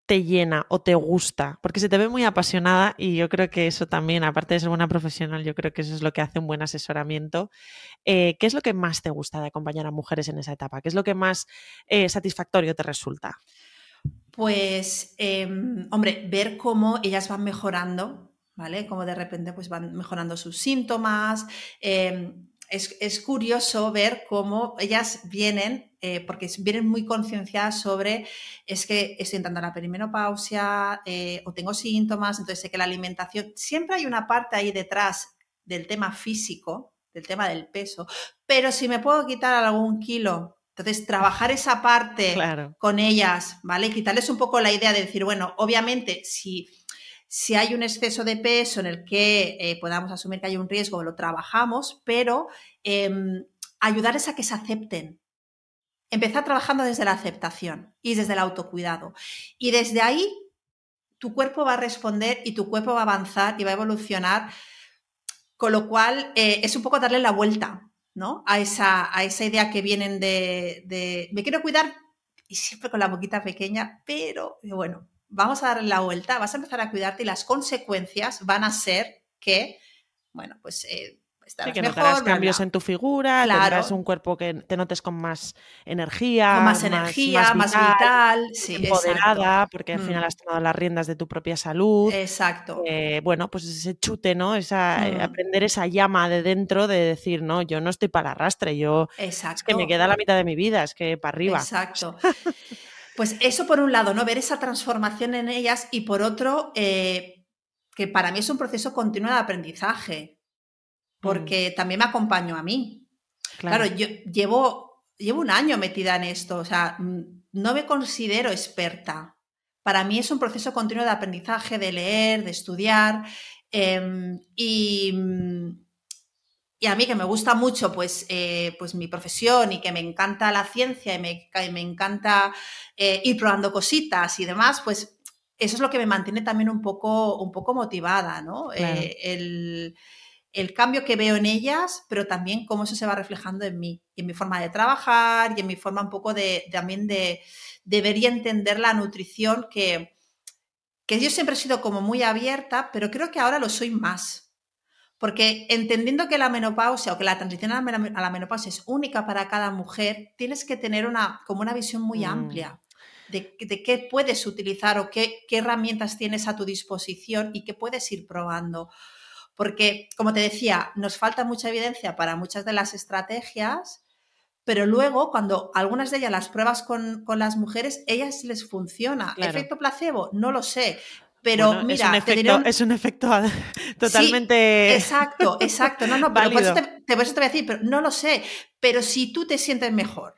te llena o te gusta? Porque se te ve muy apasionada y yo creo que eso también, aparte de ser buena profesional, yo creo que eso es lo que hace un buen asesoramiento. Eh, ¿Qué es lo que más te gusta de acompañar a mujeres en esa etapa? ¿Qué es lo que más eh, satisfactorio te resulta? Pues, em, hombre, ver cómo ellas van mejorando, ¿vale? Cómo de repente pues van mejorando sus síntomas. em, es, es curioso ver cómo ellas vienen, eh, porque vienen muy concienciadas sobre, es que estoy entrando en la perimenopausia eh, o tengo síntomas, entonces sé que la alimentación, siempre hay una parte ahí detrás del tema físico, del tema del peso, pero si me puedo quitar algún kilo, entonces trabajar esa parte Claro. con ellas, ¿vale? Quitarles un poco la idea de decir, bueno, obviamente, si, si hay un exceso de peso en el que eh, podamos asumir que hay un riesgo, lo trabajamos, pero eh, ayudarles a que se acepten. Empezar trabajando desde la aceptación y desde el autocuidado. Y desde ahí, tu cuerpo va a responder y tu cuerpo va a avanzar y va a evolucionar, con lo cual eh, es un poco darle la vuelta, ¿no? A esa, a esa idea que vienen de, de, me quiero cuidar y siempre con la boquita pequeña, pero bueno, vamos a darle la vuelta, vas a empezar a cuidarte y las consecuencias van a ser que, bueno, pues eh, estarás Sí, que mejor, notarás bla, cambios bla. en tu figura, Claro. tendrás un cuerpo que te notes con más energía, con más energía, más, vital, sí, empoderada, porque al Mm. final has tomado las riendas de tu propia salud. Exacto. Eh, bueno, pues ese chute, ¿no? Esa, eh, Mm. aprender esa llama de dentro de decir, no, yo no estoy para arrastre, yo Exacto. es que me queda la mitad de mi vida, es que para arriba. Exacto. Pues eso por un lado, ¿no? Ver esa transformación en ellas y por otro, eh, que para mí es un proceso continuo de aprendizaje, porque también me acompaño a mí. Claro, yo llevo, llevo un año metida en esto, o sea, mm, no me considero experta. Para mí es un proceso continuo de aprendizaje, de leer, de estudiar. em, y, mm, y a mí que me gusta mucho pues, eh, pues mi profesión y que me encanta la ciencia y me, y me encanta eh, ir probando cositas y demás, pues eso es lo que me mantiene también un poco, un poco motivada, ¿no? Claro. Eh, el, el cambio que veo en ellas, pero también cómo eso se va reflejando en mí y en mi forma de trabajar y en mi forma un poco de, también de, de ver y entender la nutrición que, que yo siempre he sido como muy abierta, pero creo que ahora lo soy más. Porque entendiendo que la menopausia o que la transición a la, menopausia es única para cada mujer, tienes que tener una, como una visión muy Mm. amplia de, de qué puedes utilizar o qué, qué herramientas tienes a tu disposición y qué puedes ir probando. Porque, como te decía, nos falta mucha evidencia para muchas de las estrategias, pero luego cuando algunas de ellas las pruebas con, con las mujeres, ellas les funciona. Claro. ¿Efecto placebo? No lo sé. Pero Bueno, mira, es un efecto, un- es un efecto totalmente... Exacto, exacto. No, no, pero por eso, te, te- por eso te voy a decir, pero no lo sé. Pero si tú te sientes mejor,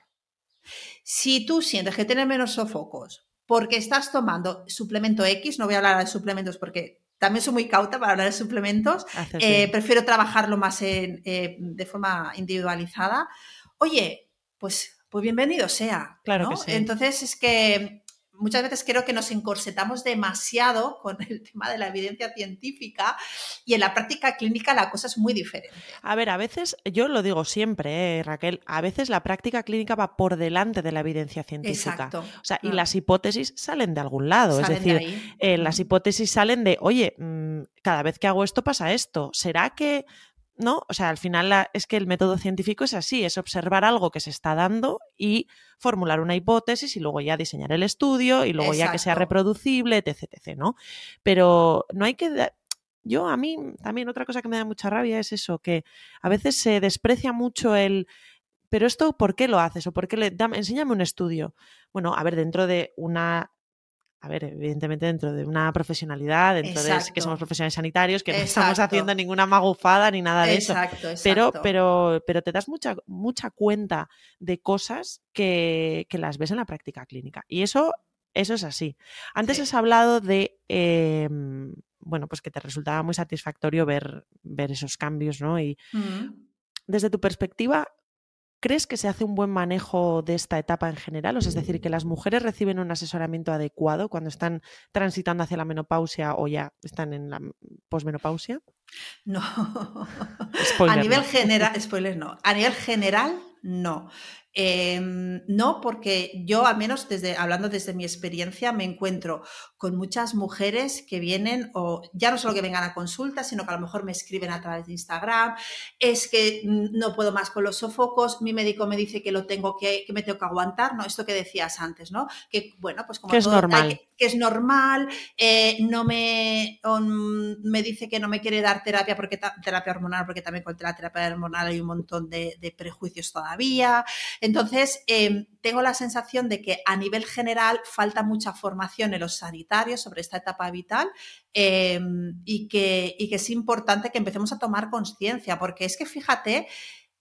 si tú sientes que tienes menos sofocos, porque estás tomando suplemento X, no voy a hablar de suplementos porque también soy muy cauta para hablar de suplementos, eh, prefiero trabajarlo más en, eh, de forma individualizada. Oye, pues, pues bienvenido sea. Claro ¿no? que sí. Entonces es que muchas veces creo que nos encorsetamos demasiado con el tema de la evidencia científica y en la práctica clínica la cosa es muy diferente. A ver, a veces, yo lo digo siempre, eh, Raquel, a veces la práctica clínica va por delante de la evidencia científica. Exacto. O sea, y ah. las hipótesis salen de algún lado. es decir, eh, las hipótesis salen de, oye, mm, cada vez que hago esto pasa esto. ¿Será que ¿no? O sea, al final es que el método científico es así, es observar algo que se está dando y formular una hipótesis y luego ya diseñar el estudio y luego ya que sea reproducible, etc, etc, ¿no? Pero no hay que... Yo a mí también otra cosa que me da mucha rabia es eso, que a veces se desprecia mucho el... Pero esto, ¿por qué lo haces? ¿O por qué le... Dame, enséñame un estudio. Bueno, a ver, dentro de una a ver, evidentemente dentro de una profesionalidad, dentro de que somos profesionales sanitarios, que no estamos haciendo ninguna magufada ni nada de eso. Pero, pero, pero te das mucha, mucha cuenta de cosas que, las ves en la práctica clínica. Y eso, eso es así. Antes has hablado de em, bueno, pues que te resultaba muy satisfactorio ver, ver esos cambios, ¿no? Y desde tu perspectiva, ¿Crees que se hace un buen manejo de esta etapa en general? O sea, es decir, que las mujeres reciben un asesoramiento adecuado cuando están transitando hacia la menopausia o ya están en la posmenopausia. No. a nivel general, spoiler no. A nivel general, no. Em, no, porque yo, al menos desde, hablando desde mi experiencia, me encuentro con muchas mujeres que vienen, o ya no solo que vengan a consulta, sino que a lo mejor me escriben a través de Instagram, es que no puedo más con los sofocos, mi médico me dice que lo tengo que, que me tengo que aguantar, ¿no? Esto que decías antes, ¿no? Que bueno, pues como que es normal. que, es normal, eh, no me, me dice que no me quiere dar terapia porque terapia hormonal, porque también con la terapia hormonal hay un montón de, de prejuicios todavía. Entonces, em, tengo la sensación de que a nivel general falta mucha formación en los sanitarios sobre esta etapa vital em, y, que, y que es importante que empecemos a tomar conciencia, porque es que fíjate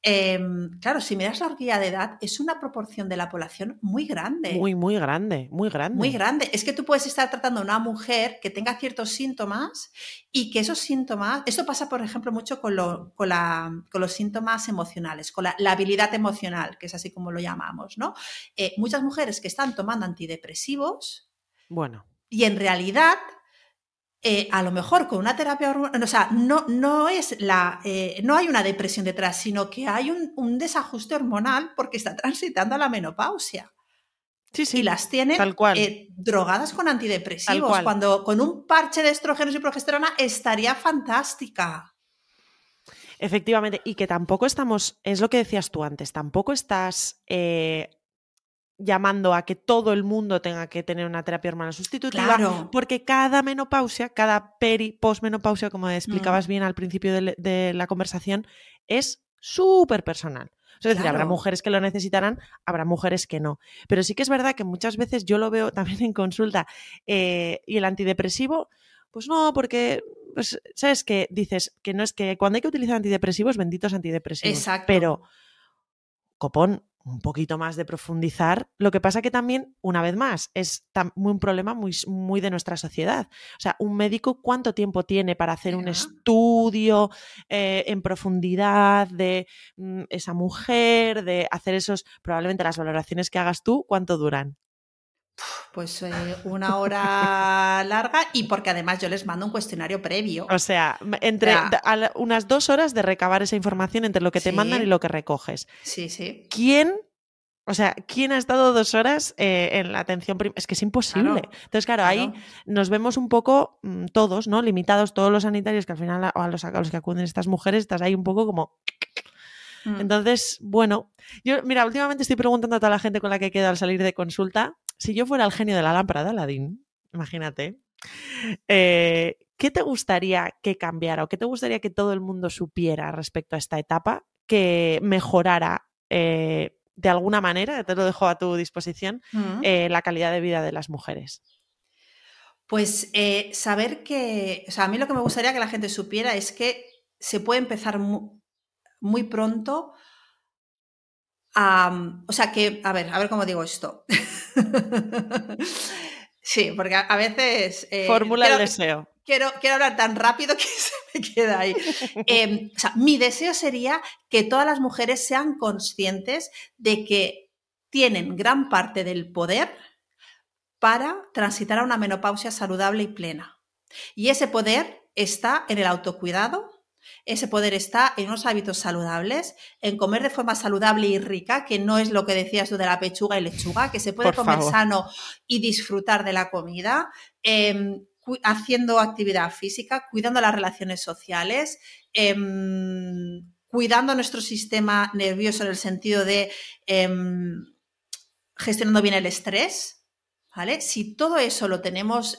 Em, claro, si miras la horquilla de edad, es una proporción de la población muy grande. Muy, muy grande, muy grande. Muy grande. Es que tú puedes estar tratando a una mujer que tenga ciertos síntomas y que esos síntomas, esto pasa, por ejemplo, mucho con, los síntomas emocionales, con la, habilidad emocional, que es así como lo llamamos, ¿no? Eh, muchas mujeres que están tomando antidepresivos. Bueno. Y en realidad eh, a lo mejor con una terapia hormonal, o sea, no, no, es la, eh, no hay una depresión detrás, sino que hay un, desajuste hormonal porque está transitando a la menopausia. Sí, sí, y las tienen eh, drogadas con antidepresivos, cuando con un parche de estrógenos y progesterona estaría fantástica. Efectivamente, y que tampoco estamos, es lo que decías tú antes, tampoco estás llamando a que todo el mundo tenga que tener una terapia hormonal sustitutiva, porque cada menopausia, cada peri, posmenopausia, como explicabas mm. bien al principio de, la conversación, es súper personal. Es decir, habrá mujeres que lo necesitarán, habrá mujeres que no. Pero sí que es verdad que muchas veces yo lo veo también en consulta eh, y el antidepresivo, pues no, porque pues, sabes que dices que no es que cuando hay que utilizar antidepresivos, benditos antidepresivos. Exacto. Pero, copón, un poquito más de profundizar. Lo que pasa que también, una vez más, es un problema muy, muy de nuestra sociedad. O sea, un médico, ¿cuánto tiempo tiene para hacer un estudio eh, en profundidad de mm, esa mujer, de hacer esos, probablemente las valoraciones que hagas tú, ¿cuánto duran? Pues eh, una hora larga y porque además yo les mando un cuestionario previo. O sea, entre unas dos horas de recabar esa información entre lo que te mandan y lo que recoges. Sí, sí. ¿Quién o sea, ¿quién ha estado dos horas eh, en la atención primaria? Es que es imposible. Entonces, claro, ahí nos vemos un poco mm, todos, ¿no? Limitados, todos los sanitarios que al final a los, a los que acuden estas mujeres, estás ahí un poco como. Mm. Entonces, bueno, yo, mira, últimamente estoy preguntando a toda la gente con la que queda al salir de consulta si yo fuera el genio de la lámpara de Aladdin, imagínate, eh, ¿qué te gustaría que cambiara o qué te gustaría que todo el mundo supiera respecto a esta etapa que mejorara eh, de alguna manera, te lo dejo a tu disposición, mm. eh, la calidad de vida de las mujeres? Pues saber que, o sea, a mí lo que me gustaría que la gente supiera es que se puede empezar muy pronto o sea que, a ver, a ver cómo digo esto. sí, porque a, veces... Eh, Fórmula el deseo. Quiero, quiero hablar tan rápido que se me queda ahí. Em, o sea, mi deseo sería que todas las mujeres sean conscientes de que tienen gran parte del poder para transitar a una menopausia saludable y plena. Y ese poder está en el autocuidado, ese poder está en unos hábitos saludables, en comer de forma saludable y rica, que no es lo que decías tú de la pechuga y lechuga, que se puede comer sano y disfrutar de la comida, em, haciendo actividad física, cuidando las relaciones sociales, em, cuidando nuestro sistema nervioso en el sentido de em, gestionando bien el estrés, ¿vale? Si todo eso lo tenemos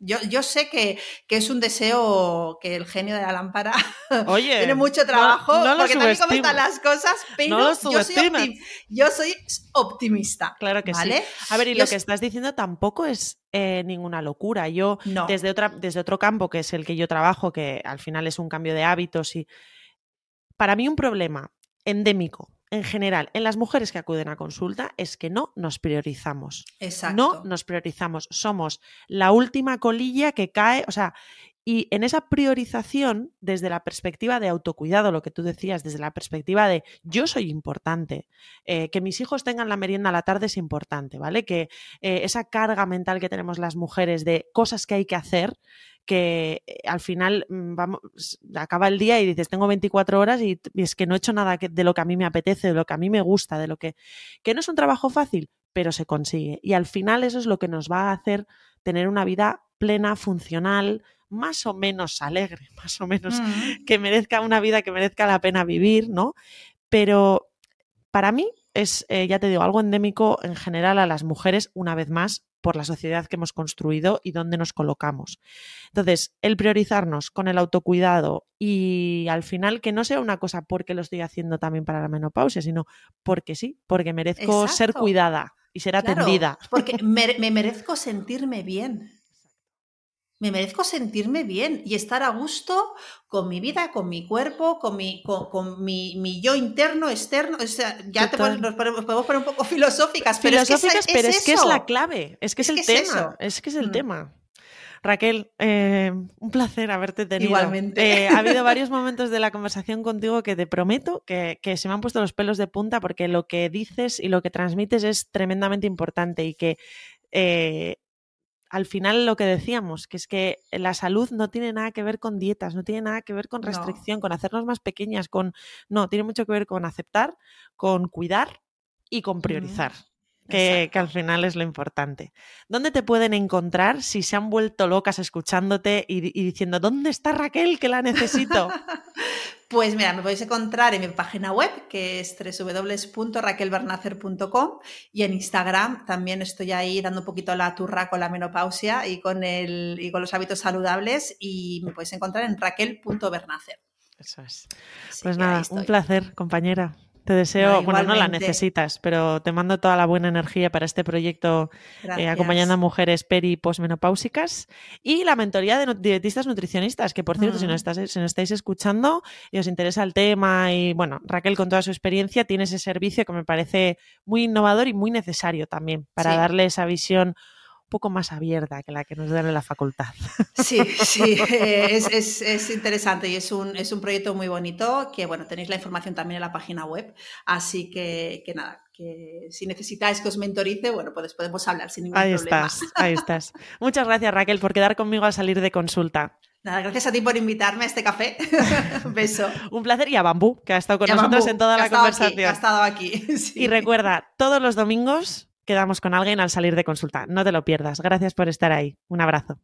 eh, yo, sé que, es un deseo que el genio de la lámpara tiene mucho trabajo, porque también comentan las cosas, pero yo, soy optimista. Claro que sí. A ver, y lo que estás diciendo tampoco es eh, ninguna locura. Yo, desde, otra, desde otro campo, que es el que yo trabajo, que al final es un cambio de hábitos, y para mí un problema endémico en general en las mujeres que acuden a consulta es que no nos priorizamos. Exacto. No nos priorizamos. Somos la última colilla que cae, o sea, y en esa priorización, desde la perspectiva de autocuidado, lo que tú decías, desde la perspectiva de yo soy importante, eh, que mis hijos tengan la merienda a la tarde es importante, ¿vale? Que eh, esa carga mental que tenemos las mujeres de cosas que hay que hacer, que eh, al final mm, vamos, acaba el día y dices, tengo 24 horas y, es que no he hecho nada de lo que a mí me apetece, de lo que a mí me gusta, de lo que... que no es un trabajo fácil, pero se consigue. Y al final eso es lo que nos va a hacer tener una vida plena, funcional, más o menos alegre, más o menos mm. que merezca una vida que merezca la pena vivir, ¿no? Pero para mí es, eh, ya te digo, algo endémico en general a las mujeres, una vez más, por la sociedad que hemos construido y dónde nos colocamos. Entonces, el priorizarnos con el autocuidado y al final que no sea una cosa porque lo estoy haciendo también para la menopausia, sino porque sí, porque merezco ser cuidada y ser atendida. Porque me merezco sentirme bien me merezco sentirme bien y estar a gusto con mi vida, con mi cuerpo, con mi, con, mi, yo interno, externo. O sea, ya te nos podemos, poner un poco filosóficas, pero filosóficas, es que pero es, que es la clave, es que es, el tema, es, que es el mm. tema. Raquel, eh, un placer haberte tenido. Igualmente. Eh, ha habido varios momentos de la conversación contigo que te prometo que, que, se me han puesto los pelos de punta porque lo que dices y lo que transmites es tremendamente importante y que eh, al final lo que decíamos, que es que la salud no tiene nada que ver con dietas, no tiene nada que ver con restricción, con hacernos más pequeñas, con no, tiene mucho que ver con aceptar, con cuidar y con priorizar. Que, al final es lo importante. ¿Dónde te pueden encontrar si se han vuelto locas escuchándote y, y diciendo, ¿dónde está Raquel que la necesito? Pues mira, me podéis encontrar en mi página web, que es www.raquelbernacer.com y en Instagram también estoy ahí dando un poquito la turra con la menopausia y con, el, y con los hábitos saludables y me podéis encontrar en raquel.bernacer. Eso es. pues nada, un placer, compañera. Te deseo, bueno, no la necesitas, pero te mando toda la buena energía para este proyecto eh, acompañando a mujeres peri y posmenopáusicas y la mentoría de dietistas nutricionistas, que por cierto, si, nos mm. si nos estáis escuchando y os interesa el tema y bueno, Raquel con toda su experiencia tiene ese servicio que me parece muy innovador y muy necesario también para darle esa visión poco más abierta que la que nos dan en la facultad. Sí, sí, eh, es, interesante y es un, es un proyecto muy bonito que, bueno, tenéis la información también en la página web, así que, que nada, que si necesitáis que os mentorice, bueno, pues podemos hablar sin ningún ahí problema. Estás, ahí estás. Muchas gracias Raquel por quedar conmigo al salir de consulta. Nada, gracias a ti por invitarme a este café. Un beso. Un placer y a Bambú, que ha estado con nosotros en toda la conversación. ha estado aquí. Y recuerda, todos los domingos quedamos con alguien al salir de consulta. No te lo pierdas. Gracias por estar ahí. Un abrazo.